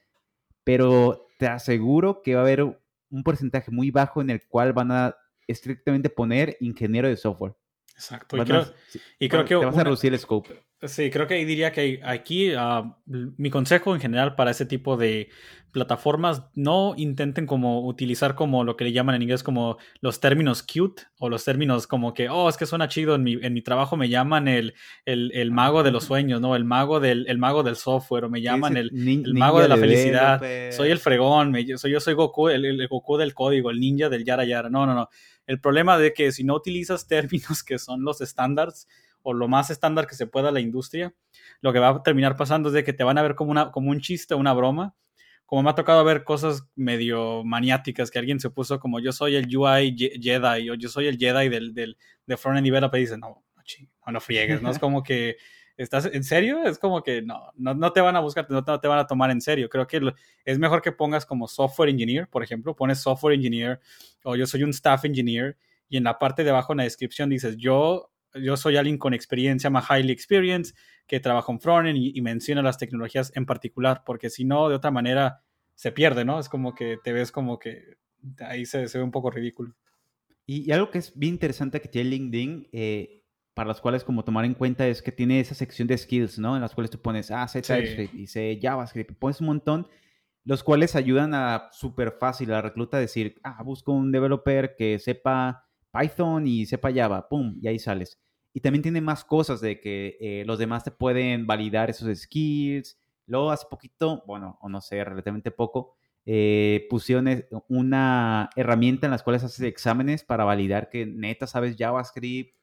pero te aseguro que va a haber un porcentaje muy bajo en el cual van a estrictamente poner ingeniero de software. Exacto. Y creo, a, y creo, que... Te vas una, a reducir el scope. Sí, creo que diría que aquí uh, mi consejo en general para ese tipo de plataformas, no intenten como utilizar como lo que le llaman en inglés como los términos cute o los términos como que, oh, es que suena chido, en mi, en mi trabajo me llaman el, el, el mago de los sueños, ¿no? El mago del, el mago del software o me llaman el, el mago de la felicidad, bebé. soy el fregón, me, soy, yo soy Goku, el, el Goku del código, el ninja del yara yara, no, no, no. El problema de que si no utilizas términos que son los estándares, o lo más estándar que se pueda la industria, lo que va a terminar pasando es de que te van a ver como, una, como un chiste, una broma. Como me ha tocado ver cosas medio maniáticas, que alguien se puso como yo soy el UI Jedi o yo soy el Jedi del, del, de Frontend Developer y dice, no, no, no friegues, ¿no? Es como que, ¿estás en serio? Es como que no, no, no te van a buscar, no, te van a tomar en serio. Creo que lo, es mejor que pongas como software engineer, por ejemplo, pones software engineer o yo soy un staff engineer y en la parte de abajo en la descripción dices, yo yo soy alguien con experiencia, más highly experience, que trabaja en frontend y, y, menciona las tecnologías en particular, porque si no, de otra manera se pierde, ¿no? Es como que te ves como que ahí se, se ve un poco ridículo. Y, y, algo que es bien interesante que tiene LinkedIn, eh, para las cuales como tomar en cuenta es que tiene esa sección de skills, ¿no? En las cuales tú pones, ah, sé TypeScript sí. y sé JavaScript, pones un montón, los cuales ayudan a súper fácil a la recluta decir, ah, busco un developer que sepa Python y sepa Java, pum, y ahí sales. Y también tiene más cosas de que eh, los demás te pueden validar esos skills. Luego hace poquito, bueno, o no sé, relativamente poco, eh, pusieron una herramienta en las cuales haces exámenes para validar que neta sabes JavaScript.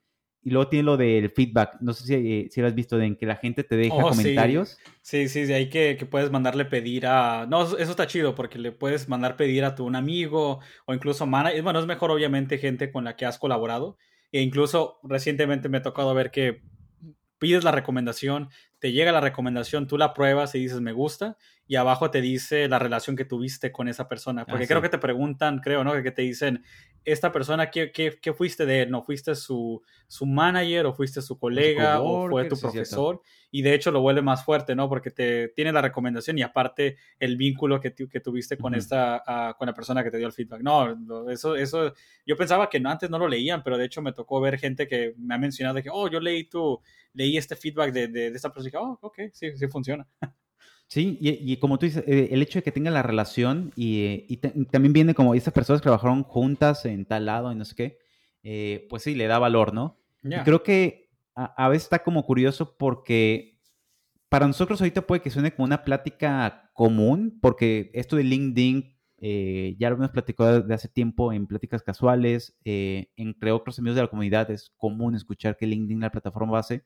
Y luego tiene lo del feedback. No sé si, eh, si lo has visto, de en que la gente te deja oh, comentarios. Sí, sí, sí de ahí que, que, puedes mandarle pedir a... No, eso está chido porque le puedes mandar pedir a tu un amigo o incluso manager. Bueno, es mejor obviamente gente con la que has colaborado. E incluso recientemente me ha tocado ver que pides la recomendación, te llega la recomendación, tú la pruebas y dices me gusta, y abajo te dice la relación que tuviste con esa persona. Porque ah, creo sí. que te preguntan, creo, ¿no? Que te dicen, esta persona, ¿qué, qué, qué fuiste de él? ¿No fuiste su, su manager o fuiste su colega o fue tu profesor? y de hecho lo vuelve más fuerte, ¿no? Porque te tiene la recomendación y aparte el vínculo que, que tuviste con uh -huh. esta, uh, con la persona que te dio el feedback. No, eso, eso, yo pensaba que antes no lo leían, pero de hecho me tocó ver gente que me ha mencionado que, oh, yo leí tu, leí este feedback de, de, de esta persona y dije, oh, ok, sí, sí funciona. Sí, y, y, como tú dices, eh, el hecho de que tenga la relación y, y, y, también viene como estas personas que trabajaron juntas en tal lado y no sé qué, eh, pues sí, le da valor, ¿no? Yeah. Y creo que a, a, veces está como curioso porque para nosotros ahorita puede que suene como una plática común, porque esto de LinkedIn eh, ya lo hemos platicado de hace tiempo en pláticas casuales, eh, entre otros amigos de la comunidad es común escuchar que LinkedIn es la plataforma base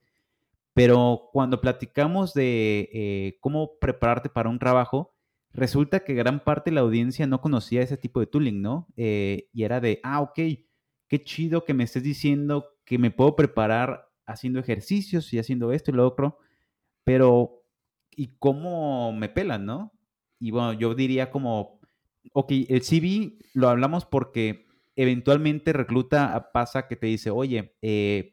pero cuando platicamos de eh, cómo prepararte para un trabajo, resulta que gran parte de la audiencia no conocía ese tipo de tooling, ¿no? Eh, y era de, ah, ok, qué chido que me estés diciendo que me puedo preparar haciendo ejercicios y haciendo esto y lo otro, pero ¿y cómo me pelan, no? Y bueno, yo diría como, ok, el CV lo hablamos porque eventualmente recluta pasa que te dice, oye, eh,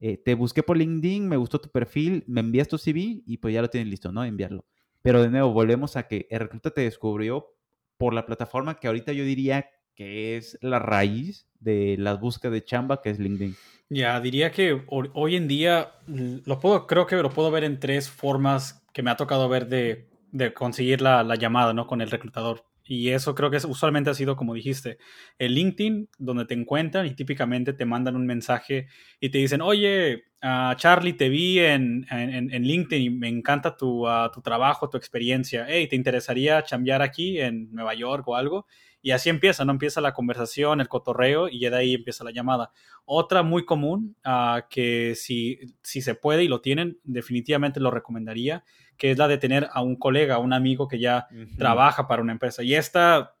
eh, te busqué por LinkedIn, me gustó tu perfil, me envías tu CV y pues ya lo tienes listo, ¿no? Enviarlo. Pero de nuevo, volvemos a que el recluta te descubrió por la plataforma que ahorita yo diría que es la raíz de las búsquedas de chamba, que es LinkedIn. Ya, diría que hoy en día lo puedo, creo que lo puedo ver en tres formas que me ha tocado ver de, conseguir la, la, llamada, ¿no? Con el reclutador. Y eso creo que es, usualmente ha sido, como dijiste, el LinkedIn, donde te encuentran y típicamente te mandan un mensaje y te dicen, oye, uh, Charlie, te vi en, en, en, LinkedIn y me encanta tu, uh, tu trabajo, tu experiencia. Hey, ¿te interesaría cambiar aquí en Nueva York o algo? Y así empieza, ¿no? Empieza la conversación, el cotorreo y ya de ahí empieza la llamada. Otra muy común, uh, que si, si se puede y lo tienen, definitivamente lo recomendaría, que es la de tener a un colega, a un amigo que ya uh -huh. trabaja para una empresa. Y esta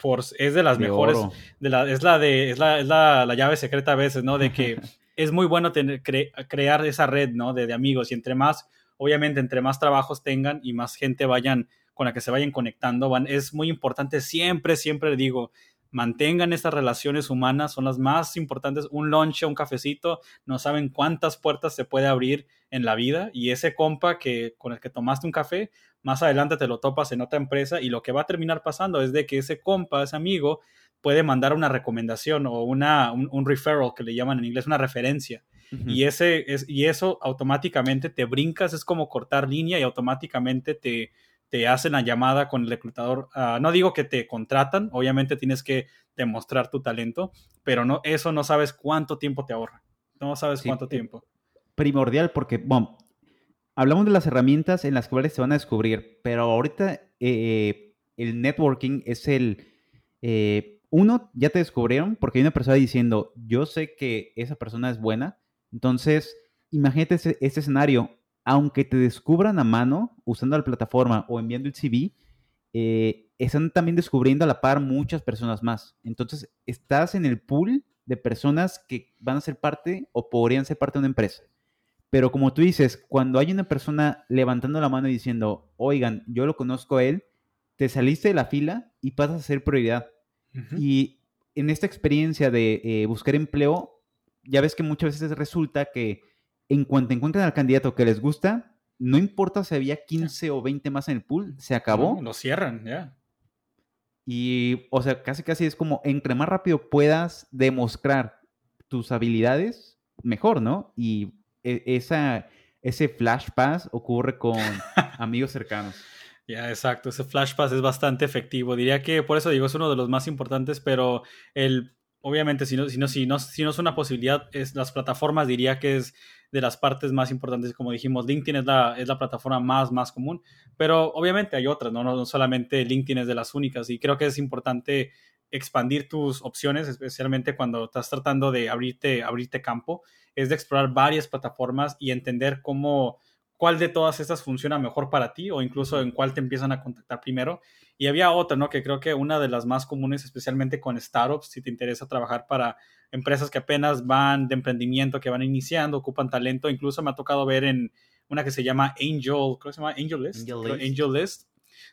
por, es de las de mejores, de la, es la de es la, es la, la, llave secreta a veces, ¿no? De que es muy bueno tener, cre, crear esa red, ¿no? De, de, amigos y entre más, obviamente, entre más trabajos tengan y más gente vayan con la que se vayan conectando, van, es muy importante, siempre, siempre digo, mantengan estas relaciones humanas, son las más importantes. Un lunch, un cafecito, no saben cuántas puertas se puede abrir en la vida y ese compa que con el que tomaste un café, más adelante te lo topas en otra empresa y lo que va a terminar pasando es de que ese compa, ese amigo, puede mandar una recomendación o una, un, un referral que le llaman en inglés, una referencia. Uh -huh. y, ese es, y eso automáticamente te brincas, es como cortar línea y automáticamente te, te hacen la llamada con el reclutador. Uh, no digo que te contratan, obviamente tienes que demostrar tu talento, pero no, eso no sabes cuánto tiempo te ahorra. No sabes sí, cuánto tiempo. Primordial porque, bueno, hablamos de las herramientas en las cuales se van a descubrir, pero ahorita eh, el networking es el... Eh, uno, ya te descubrieron porque hay una persona diciendo, yo sé que esa persona es buena, entonces imagínate ese, ese escenario, aunque te descubran a mano usando la plataforma o enviando el CV, eh, están también descubriendo a la par muchas personas más. Entonces, estás en el pool de personas que van a ser parte o podrían ser parte de una empresa. Pero como tú dices, cuando hay una persona levantando la mano y diciendo, oigan, yo lo conozco a él, te saliste de la fila y pasas a ser prioridad. Uh -huh. Y en esta experiencia de eh, buscar empleo, ya ves que muchas veces resulta que en cuanto encuentran al candidato que les gusta, no importa si había 15 o 20 más en el pool, se acabó. No, lo cierran, ya. Yeah. Y, o sea, casi casi es como, entre más rápido puedas demostrar tus habilidades, mejor, ¿no? Y e, esa, ese flash pass ocurre con amigos cercanos. Ya, yeah, exacto. Ese flash pass es bastante efectivo. Diría que por eso digo, es uno de los más importantes, pero el, obviamente, si no, si no, si no, si no es una posibilidad, es, las plataformas diría que es de las partes más importantes, como dijimos, LinkedIn es la, es la plataforma más, más común, pero obviamente hay otras, ¿no? no solamente LinkedIn es de las únicas y creo que es importante expandir tus opciones, especialmente cuando estás tratando de abrirte, abrirte campo, es de explorar varias plataformas y entender cómo, cuál de todas estas funciona mejor para ti o incluso en cuál te empiezan a contactar primero. Y había otra, ¿no? Que creo que una de las más comunes, especialmente con startups, si te interesa trabajar para empresas que apenas van de emprendimiento, que van iniciando, ocupan talento. Incluso me ha tocado ver en una que se llama Angel, creo que se llama Angel List, Angel List, Angel List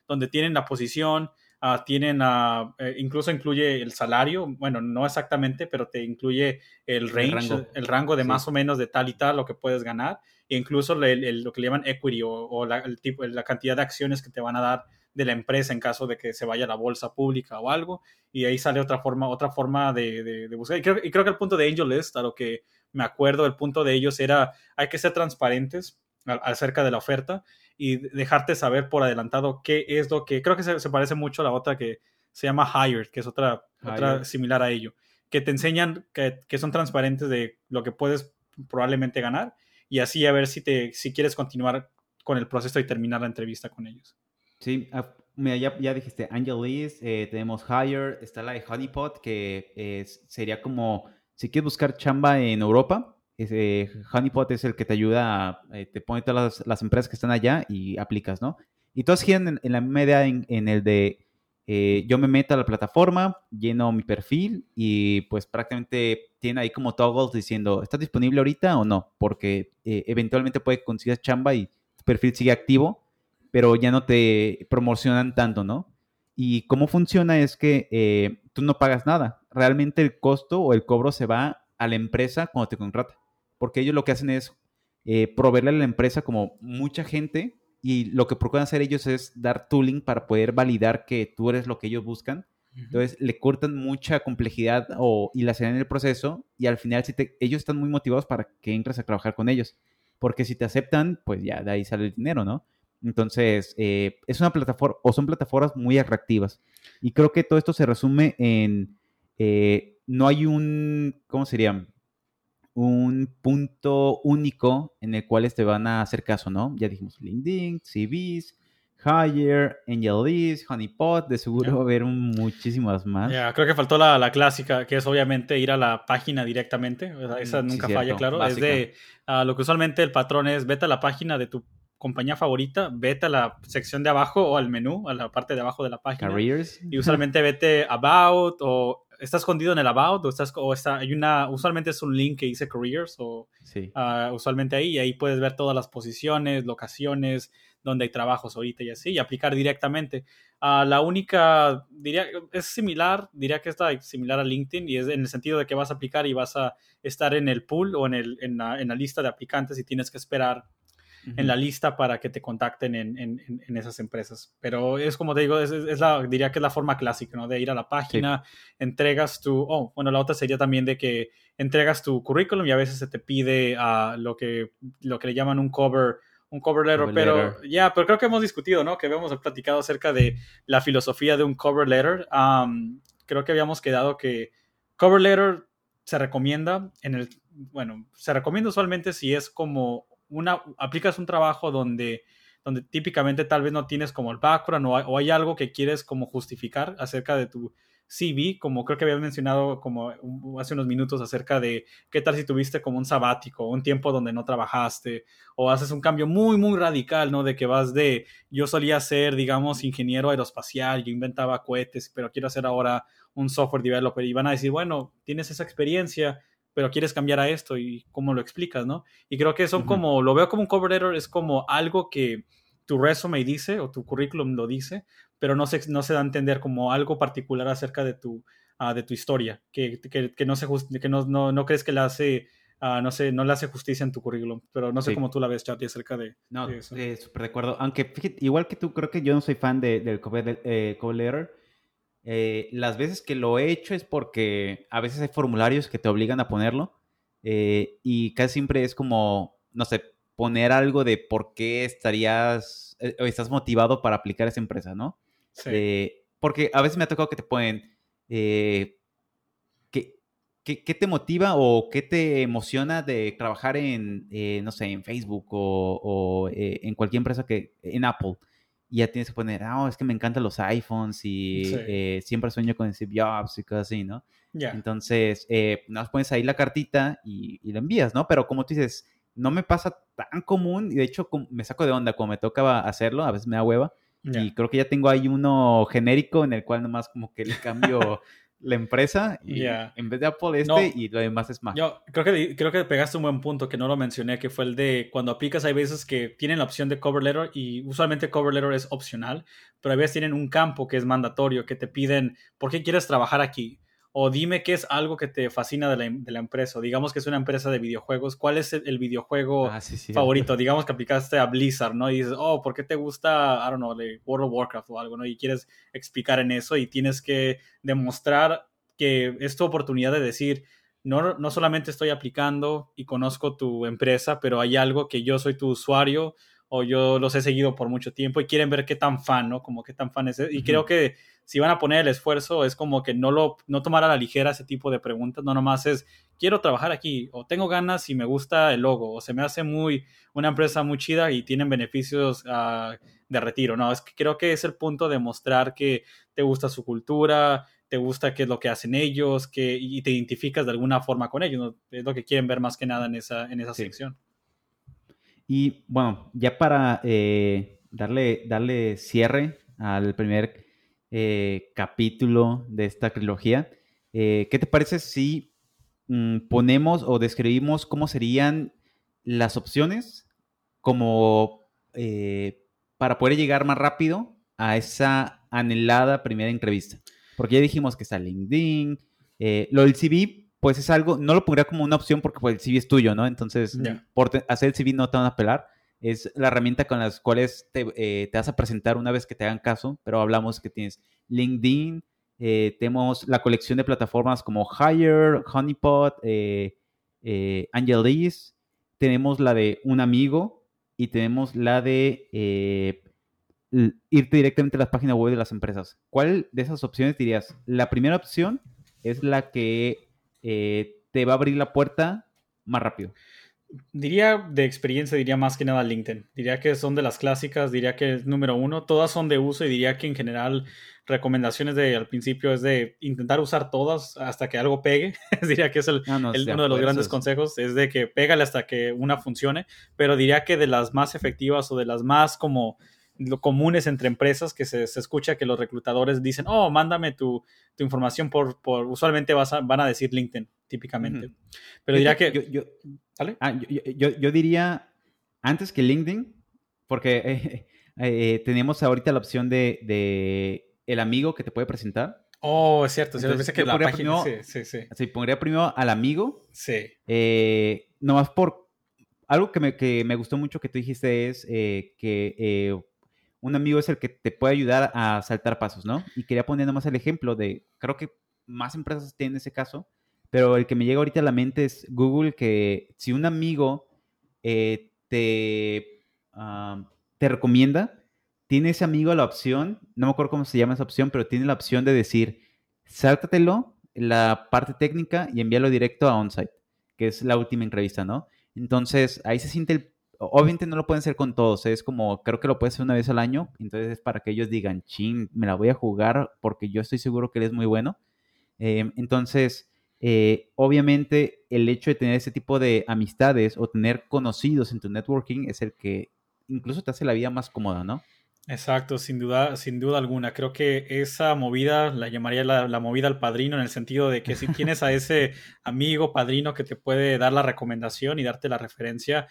donde tienen la posición, uh, tienen, uh, eh, incluso incluye el salario, bueno, no exactamente, pero te incluye el range, el rango, el rango de sí. más o menos de tal y tal, lo que puedes ganar, e incluso el, el, lo que le llaman equity o, o la, el tipo, la cantidad de acciones que te van a dar de la empresa en caso de que se vaya a la bolsa pública o algo, y ahí sale otra forma, otra forma de, de, de buscar. Y creo, y creo, que el punto de Angel a lo que me acuerdo, el punto de ellos era, hay que ser transparentes acerca de la oferta y dejarte saber por adelantado qué es lo que, creo que se, se parece mucho a la otra que se llama Hired, que es otra, otra similar a ello, que te enseñan que, que son transparentes de lo que puedes probablemente ganar y así a ver si, te, si quieres continuar con el proceso y terminar la entrevista con ellos. Sí, uh, mira, ya, ya, dijiste Angel List, eh, tenemos Hire, está la de Honeypot, que eh, sería como, si quieres buscar chamba en Europa, eh, Honeypot es el que te ayuda, a, te pone todas las, las, empresas que están allá y aplicas, ¿no? Y todos giran en, en la media en, en el de, yo me meto a la plataforma, lleno mi perfil y pues prácticamente tiene ahí como toggles diciendo, ¿estás disponible ahorita o no? Porque eventualmente puede conseguir chamba y tu perfil sigue activo pero ya no te promocionan tanto, ¿no? Y cómo funciona es que eh, tú no pagas nada. Realmente el costo o el cobro se va a la empresa cuando te contrata. porque ellos lo que hacen es eh, proveerle a la empresa como mucha gente y lo que procuran hacer ellos es dar tooling para poder validar que tú eres lo que ellos buscan. Entonces le cortan mucha complejidad o, y la en el proceso y al final si ellos están muy motivados para que entres a trabajar con ellos. Porque si te aceptan, pues ya de ahí sale el dinero, ¿no? Entonces, eh, es una plataforma, o son plataformas muy atractivas. Y creo que todo esto se resume en, eh, no hay un, ¿cómo sería? Un punto único en el cual te van a hacer caso, ¿no? Ya dijimos LinkedIn, CVs, Hire, AngelList, Honeypot, de seguro va a haber muchísimas más. Ya, creo que faltó la, clásica, que es obviamente ir a la página directamente. esa mm, nunca falla, claro. Es de ah, lo que usualmente el patrón es, vete a la página de tu compañía favorita, vete a la sección de abajo o al menú, a la parte de abajo de la página. Careers. Y usualmente vete about o está escondido en el about o estás o está hay una usualmente es un link que dice careers o ah, usualmente ahí y ahí puedes ver todas las posiciones, locaciones, donde hay trabajos ahorita y así y aplicar directamente. ah, la única diría es similar, diría que está similar a LinkedIn y es en el sentido de que vas a aplicar y vas a estar en el pool o en el en la, en la lista de aplicantes y tienes que esperar en la lista para que te contacten en, en, en, esas empresas. Pero es como te digo, es, es, la, diría que es la forma clásica, ¿no? De ir a la página, entregas tu, oh, bueno, la otra sería también de que entregas tu currículum y a veces se te pide a lo, que, lo que le llaman un cover un cover letter, pero ya, pero creo que hemos discutido, ¿no? Que habíamos platicado acerca de la filosofía de un cover letter. creo que habíamos quedado que cover letter se recomienda en el, bueno, se recomienda usualmente si es como una, aplicas un trabajo donde, donde típicamente tal vez no tienes como el background o hay, algo que quieres como justificar acerca de tu CV, como creo que habías mencionado como hace unos minutos acerca de qué tal si tuviste como un sabático, un tiempo donde no trabajaste, o haces un cambio muy, muy radical, ¿no? De que vas de, yo solía ser, digamos, ingeniero aeroespacial, yo inventaba cohetes, pero quiero hacer ahora un software developer, y van a decir, bueno, tienes esa experiencia, pero quieres cambiar a esto y cómo lo explicas, ¿no? Y creo que son como, lo veo como un cover letter, es como algo que tu resume dice o tu currículum lo dice, pero no se, no se da a entender como algo particular acerca de tu, uh, de tu historia, que, que, que no, se que no, no, no, crees que le hace, uh, no sé, no le hace justicia en tu currículum, pero no sé cómo tú la ves, Chat, acerca de, no, de eso. Eh, súper de acuerdo, aunque fíjate, igual que tú, creo que yo no soy fan de, del cover, eh, cover letter, eh, las veces que lo he hecho es porque a veces hay formularios que te obligan a ponerlo eh, y casi siempre es como, no sé, poner algo de por qué estarías, eh, estás motivado para aplicar esa empresa, ¿no? Sí. porque a veces me ha tocado que te ponen, ¿qué, qué, te motiva o qué te emociona de trabajar en, no sé, en Facebook o, o en cualquier empresa que, en Apple? Y ya tienes que poner, ah, es que me encantan los iPhones y eh, siempre sueño con Steve Jobs y cosas así, ¿no? Entonces, eh, nos pones ahí la cartita y, y la envías, ¿no? Pero como tú dices, no me pasa tan común y de hecho me saco de onda cuando me toca hacerlo, a veces me da hueva. Y creo que ya tengo ahí uno genérico en el cual nomás como que le cambio la empresa y en vez de Apple este y lo demás es Mac. Yo creo que, creo que pegaste un buen punto que no lo mencioné, que fue el de cuando aplicas hay veces que tienen la opción de cover letter y usualmente cover letter es opcional, pero a veces tienen un campo que es mandatorio, que te piden, ¿por qué quieres trabajar aquí? O dime qué es algo que te fascina de la, de la, empresa. digamos que es una empresa de videojuegos. ¿Cuál es el, videojuego ah, favorito? digamos que aplicaste a Blizzard, ¿no? Y dices, oh, ¿por qué te gusta, I don't know, World of Warcraft o algo, ¿no? Y quieres explicar en eso y tienes que demostrar que es tu oportunidad de decir, no, no solamente estoy aplicando y conozco tu empresa, pero hay algo que yo soy tu usuario o yo los he seguido por mucho tiempo y quieren ver qué tan fan, ¿no? Como qué tan fan es. Y creo que si van a poner el esfuerzo, es como que no lo no tomar a la ligera ese tipo de preguntas, no nomás es quiero trabajar aquí, o tengo ganas y me gusta el logo, o se me hace muy una empresa muy chida y tienen beneficios uh, de retiro, no, es que creo que es el punto de mostrar que te gusta su cultura, te gusta qué es lo que hacen ellos, que, y te identificas de alguna forma con ellos, es lo que quieren ver más que nada en esa, en esa sección. Y bueno, ya para eh, darle, darle cierre al primer eh, capítulo de esta trilogía, eh, ¿qué te parece si mm, ponemos o describimos cómo serían las opciones como para poder llegar más rápido a esa anhelada primera entrevista? Porque ya dijimos que está LinkedIn, lo del CV pues es algo, no lo pondría como una opción porque pues, el CV es tuyo, ¿no? Entonces, por hacer el CV no te van a apelar. Es la herramienta con las cuales te, eh, te, vas a presentar una vez que te hagan caso, pero hablamos que tienes LinkedIn, eh, tenemos la colección de plataformas como Hire, Honeypot, eh, eh, Angelis, tenemos la de un amigo y tenemos la de irte directamente a las páginas web de las empresas. ¿Cuál de esas opciones dirías? La primera opción es la que eh, te va a abrir la puerta más rápido. Diría de experiencia, diría más que nada LinkedIn. Diría que son de las clásicas, diría que es número uno. Todas son de uso y diría que en general recomendaciones de al principio es de intentar usar todas hasta que algo pegue. diría que es el, uno de los grandes consejos, es de que pégale hasta que una funcione. Pero diría que de las más efectivas o de las más como lo comunes entre empresas que se, escucha que los reclutadores dicen, oh, mándame tu, información por, por usualmente vas van a decir LinkedIn, típicamente. Pero diría que... Yo, ah, yo, yo, diría, antes que LinkedIn, porque eh, eh, tenemos ahorita la opción de, de, el amigo que te puede presentar. Oh, es cierto. Entonces, que la página, sí, sí, sí. Pondría primero al amigo. Sí. Eh, nomás por... Algo que me, que me gustó mucho que tú dijiste es que un amigo es el que te puede ayudar a saltar pasos, ¿no? Y quería poner nomás el ejemplo de, creo que más empresas tienen ese caso, pero el que me llega ahorita a la mente es Google, que si un amigo eh, te, ah, te recomienda, tiene ese amigo la opción, no me acuerdo cómo se llama esa opción, pero tiene la opción de decir, sáltatelo la parte técnica y envíalo directo a OnSite, que es la última entrevista, ¿no? Entonces, ahí se siente el obviamente no lo pueden hacer con todos, es como, creo que lo puedes hacer una vez al año, entonces es para que ellos digan, ching, me la voy a jugar porque yo estoy seguro que él es muy bueno. Em, entonces, eh, obviamente el hecho de tener ese tipo de amistades o tener conocidos en tu networking es el que incluso te hace la vida más cómoda, ¿no? Exacto, sin duda, sin duda alguna. Creo que esa movida la llamaría la, la, movida al padrino en el sentido de que si tienes a ese amigo padrino que te puede dar la recomendación y darte la referencia,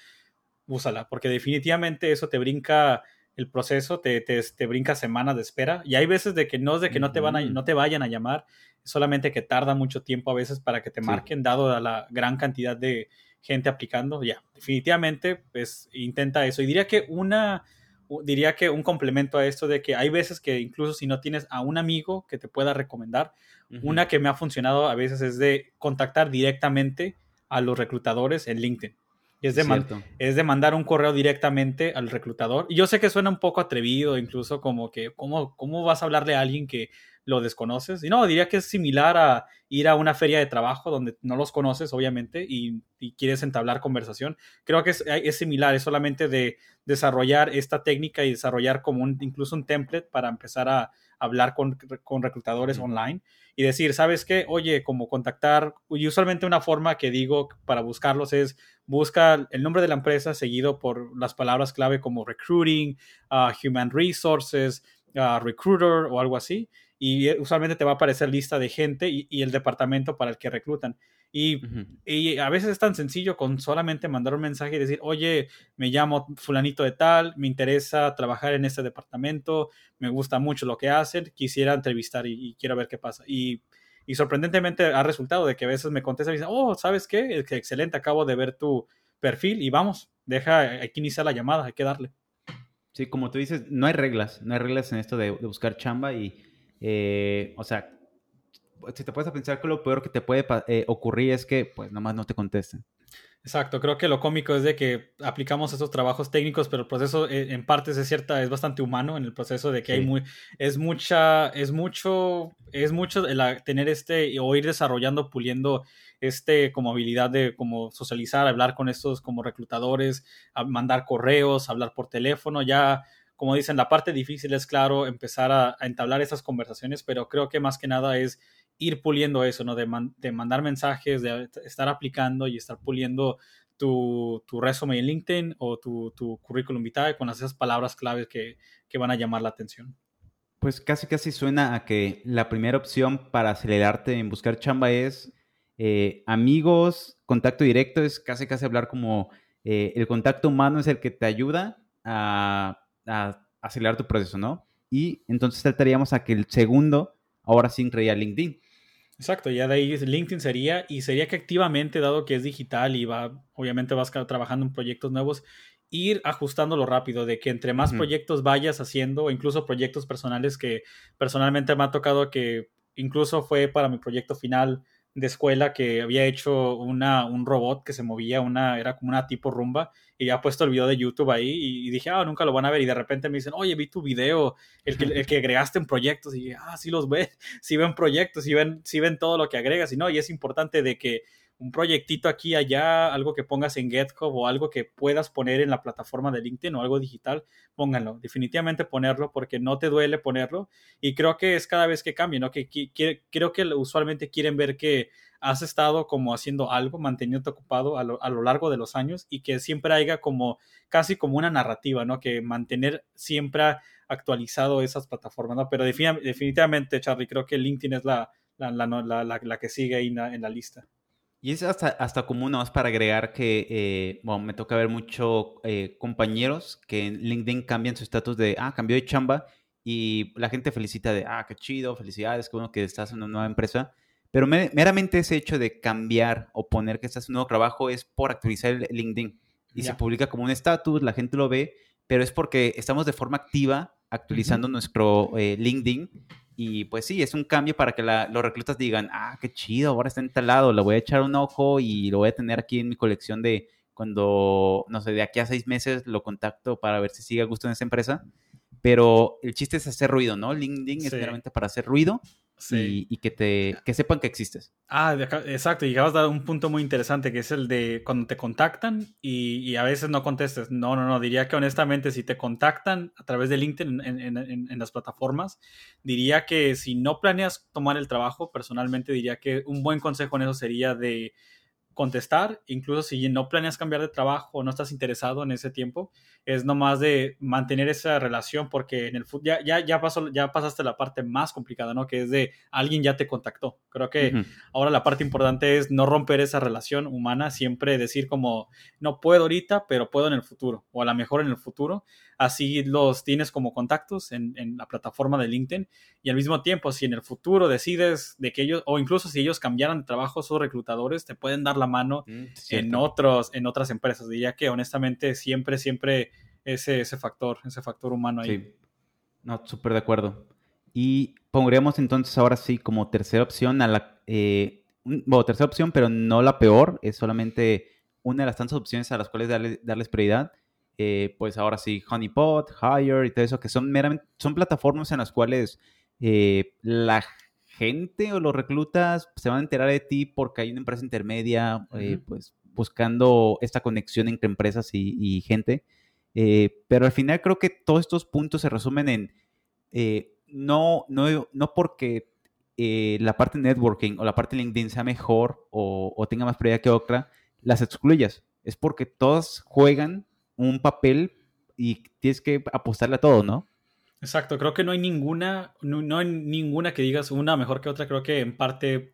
úsala, porque definitivamente eso te brinca el proceso, te, te, brinca semanas de espera. Y hay veces de que no es de que no te, van a, no te vayan a llamar, solamente que tarda mucho tiempo a veces para que te marquen, dado la gran cantidad de gente aplicando. Ya, definitivamente, pues intenta eso. Y diría que una, diría que un complemento a esto de que hay veces que incluso si no tienes a un amigo que te pueda recomendar, una que me ha funcionado a veces es de contactar directamente a los reclutadores en LinkedIn. Es de, es de mandar un correo directamente al reclutador. Y yo sé que suena un poco atrevido, incluso como que, ¿cómo, ¿cómo vas a hablarle a alguien que lo desconoces? Y no, diría que es similar a ir a una feria de trabajo donde no los conoces, obviamente, y, quieres entablar conversación. Creo que es, es, similar, es solamente de desarrollar esta técnica y desarrollar como un, incluso un template para empezar a hablar con, con reclutadores online y decir, ¿sabes qué? Oye, como contactar, y usualmente una forma que digo para buscarlos es busca el nombre de la empresa seguido por las palabras clave como recruiting, uh, human resources, uh, recruiter o algo así. Y eh, usualmente te va a aparecer lista de gente y, y el departamento para el que reclutan. Y, y, a veces es tan sencillo con solamente mandar un mensaje y decir, oye, me llamo fulanito de tal, me interesa trabajar en este departamento, me gusta mucho lo que hacen, quisiera entrevistar y, quiero ver qué pasa. Y, y, sorprendentemente ha resultado de que a veces me contestan y dicen, oh, ¿sabes qué? Excelente, acabo de ver tu perfil y vamos, deja, hay que iniciar la llamada, hay que darle. Sí, como tú dices, no hay reglas, no hay reglas en esto de, buscar chamba y, eh, o sea, si te puedes pensar que lo peor que te puede eh, ocurrir es que pues nomás no te contesten. Exacto, creo que lo cómico es de que aplicamos esos trabajos técnicos, pero el proceso eh, en parte es cierta, es bastante humano en el proceso de que hay muy, es mucha, es mucho, es mucho el tener este o ir desarrollando, puliendo este como habilidad de como socializar, hablar con estos como reclutadores, mandar correos, hablar por teléfono, ya como dicen, la parte difícil es claro empezar a, a entablar esas conversaciones, pero creo que más que nada es ir puliendo eso, ¿no? De, mandar mensajes, de estar aplicando y estar puliendo tu, tu resumen en LinkedIn o tu, currículum vitae con esas palabras claves que, van a llamar la atención. Pues casi casi suena a que la primera opción para acelerarte en buscar chamba es eh, amigos, contacto directo, es casi casi hablar como eh, el contacto humano es el que te ayuda a, acelerar tu proceso, ¿no? Y entonces trataríamos a que el segundo ahora sí creía LinkedIn. Exacto, ya de ahí LinkedIn sería, y sería que activamente, dado que es digital y va, obviamente vas trabajando en proyectos nuevos, ir ajustándolo rápido, de que entre más proyectos vayas haciendo, incluso proyectos personales que personalmente me ha tocado que incluso fue para mi proyecto final de escuela que había hecho una, un robot que se movía, una, era como una tipo rumba, y ha puesto el video de YouTube ahí y, dije, ah, nunca lo van a ver, y de repente me dicen, oye, vi tu video, el que, el que agregaste en proyectos, y ah, sí los ve, sí ven proyectos, sí ven, sí ven todo lo que agregas, y no, y es importante de que un proyectito aquí, allá, algo que pongas en GitHub o algo que puedas poner en la plataforma de LinkedIn o algo digital, pónganlo. Definitivamente ponerlo porque no te duele ponerlo y creo que es cada vez que cambie, ¿no? Que, creo que usualmente quieren ver que has estado como haciendo algo, manteniéndote ocupado a lo, a lo, largo de los años y que siempre haya como casi como una narrativa, ¿no? Que mantener siempre actualizado esas plataformas, ¿no? Pero definitivamente, Charlie, creo que LinkedIn es la, la, la, la que sigue ahí en la lista. Y es hasta, hasta común, más para agregar que, eh, bueno, me toca ver mucho eh, compañeros que en LinkedIn cambian su estatus de, ah, cambió de chamba y la gente felicita de, ah, qué chido, felicidades, qué bueno que estás en una nueva empresa. Pero meramente ese hecho de cambiar o poner que estás en un nuevo trabajo es por actualizar el LinkedIn. Y se publica como un estatus, la gente lo ve, pero es porque estamos de forma activa actualizando nuestro eh, LinkedIn y pues sí, es un cambio para que los reclutas digan, ah, qué chido, ahora está instalado, le voy a echar un ojo y lo voy a tener aquí en mi colección de cuando, no sé, de aquí a seis meses lo contacto para ver si sigue a gusto en esa empresa. Pero el chiste es hacer ruido, ¿no? LinkedIn es realmente para hacer ruido y, que, te, que sepan que existes. Ah, exacto. Y acabas de dar un punto muy interesante, que es el de cuando te contactan y, a veces no contestes. No, no, no. Diría que honestamente, si te contactan a través de LinkedIn en, las plataformas, diría que si no planeas tomar el trabajo, personalmente diría que un buen consejo en eso sería de contestar, incluso si no planeas cambiar de trabajo o no estás interesado en ese tiempo, es nomás de mantener esa relación porque en el ya, ya, ya, pasó, ya pasaste la parte más complicada, ¿no? Que es de alguien ya te contactó. Creo que ahora la parte importante es no romper esa relación humana, siempre decir como, no puedo ahorita, pero puedo en el futuro, o a lo mejor en el futuro. Así los tienes como contactos en, en la plataforma de LinkedIn y al mismo tiempo, si en el futuro decides de que ellos, o incluso si ellos cambiaran de trabajo, sus reclutadores te pueden dar la mano mm, en, otros, en otras empresas. Diría que honestamente siempre, siempre ese, ese factor, ese factor humano ahí. Sí. No, súper de acuerdo. Y pondríamos entonces ahora sí como tercera opción a la... Eh, bueno, tercera opción, pero no la peor, es solamente una de las tantas opciones a las cuales darle, darles prioridad. Eh, pues ahora sí, Honeypot, Hire y todo eso, que son meramente, son plataformas en las cuales eh, la gente o los reclutas se van a enterar de ti porque hay una empresa intermedia, pues buscando esta conexión entre empresas y gente. Eh, pero al final creo que todos estos puntos se resumen en eh, no, no, no porque eh, la parte networking o la parte LinkedIn sea mejor o, tenga más prioridad que otra, las excluyas. Es porque todas juegan un papel y tienes que apostarle a todo, ¿no? Exacto, creo que no hay ninguna, no, hay ninguna que digas una mejor que otra. Creo que en parte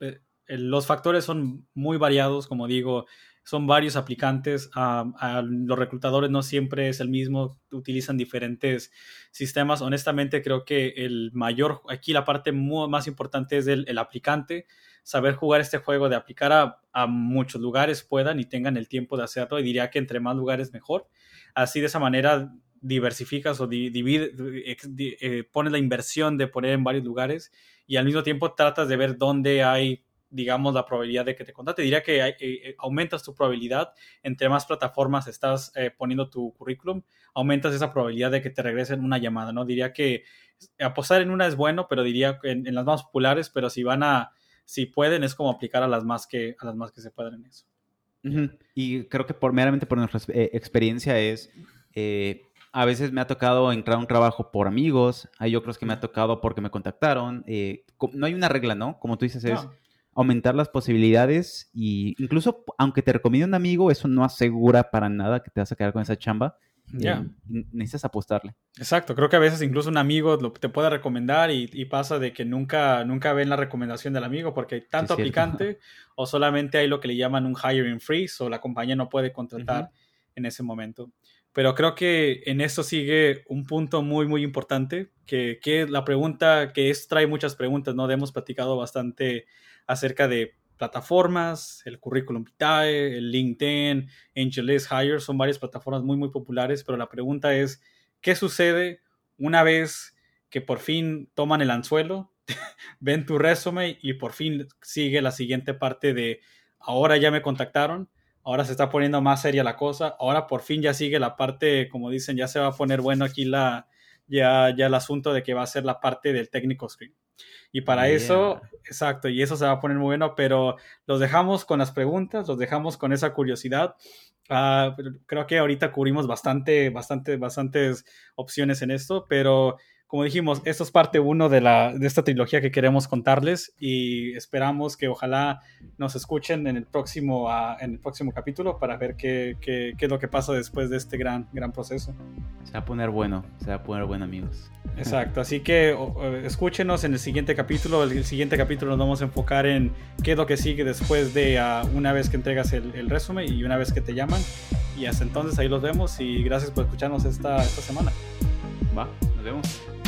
los factores son muy variados, como digo, son varios aplicantes. a los reclutadores no siempre es el mismo, utilizan diferentes sistemas. Honestamente, creo que el mayor, aquí la parte más importante es el, aplicante, saber jugar este juego de aplicar a, muchos lugares puedan y tengan el tiempo de hacerlo. Y diría que entre más lugares mejor. Así de esa manera diversificas o divide, eh, pones la inversión de poner en varios lugares y al mismo tiempo tratas de ver dónde hay digamos, la probabilidad de que te contrate. Diría que eh, eh, aumentas tu probabilidad, entre más plataformas estás eh, poniendo tu currículum, aumentas esa probabilidad de que te regresen una llamada, ¿no? Diría que apostar en una es bueno, pero diría que en, las más populares, pero si van a, si pueden, es como aplicar a las más que, a las más que se pueden en eso. Y creo que por meramente por nuestra experiencia es, a veces me ha tocado entrar a un trabajo por amigos, hay otros que me ha tocado porque me contactaron. no hay una regla, ¿no? Como tú dices, es aumentar las posibilidades y incluso aunque te recomiende un amigo, eso no asegura para nada que te vas a quedar con esa chamba. Ya. necesitas apostarle. Exacto, creo que a veces incluso un amigo te puede recomendar y, pasa de que nunca, nunca ven la recomendación del amigo porque hay tanto aplicante o solamente hay lo que le llaman un hiring freeze o la compañía no puede contratar en ese momento. Pero creo que en esto sigue un punto muy, muy importante, que, que la pregunta, que es, trae muchas preguntas, ¿no? Hemos platicado bastante acerca de plataformas, el currículum vitae, el LinkedIn, AngelList, Hire, son varias plataformas muy, muy populares, pero la pregunta es, ¿qué sucede una vez que por fin toman el anzuelo, ven tu resumen y por fin sigue la siguiente parte de, ahora ya me contactaron? ahora se está poniendo más seria la cosa, ahora por fin ya sigue la parte, como dicen, ya se va a poner bueno aquí la, ya, ya el asunto de que va a ser la parte del técnico screen. Y para eso, exacto, y eso se va a poner muy bueno, pero los dejamos con las preguntas, los dejamos con esa curiosidad. Ah, creo que ahorita cubrimos bastante, bastante, bastantes opciones en esto, pero como dijimos, esto es parte uno de, la, de esta trilogía que queremos contarles y esperamos que ojalá nos escuchen en el próximo, uh, en el próximo capítulo para ver qué, qué, qué, es lo que pasa después de este gran, gran proceso. Se va a poner bueno, se va a poner bueno amigos. Exacto, así que escúchenos en el siguiente capítulo. El, siguiente capítulo nos vamos a enfocar en qué es lo que sigue después de uh, una vez que entregas el, el resumen y una vez que te llaman. Y hasta entonces ahí los vemos y gracias por escucharnos esta, esta semana. Va, nos vemos.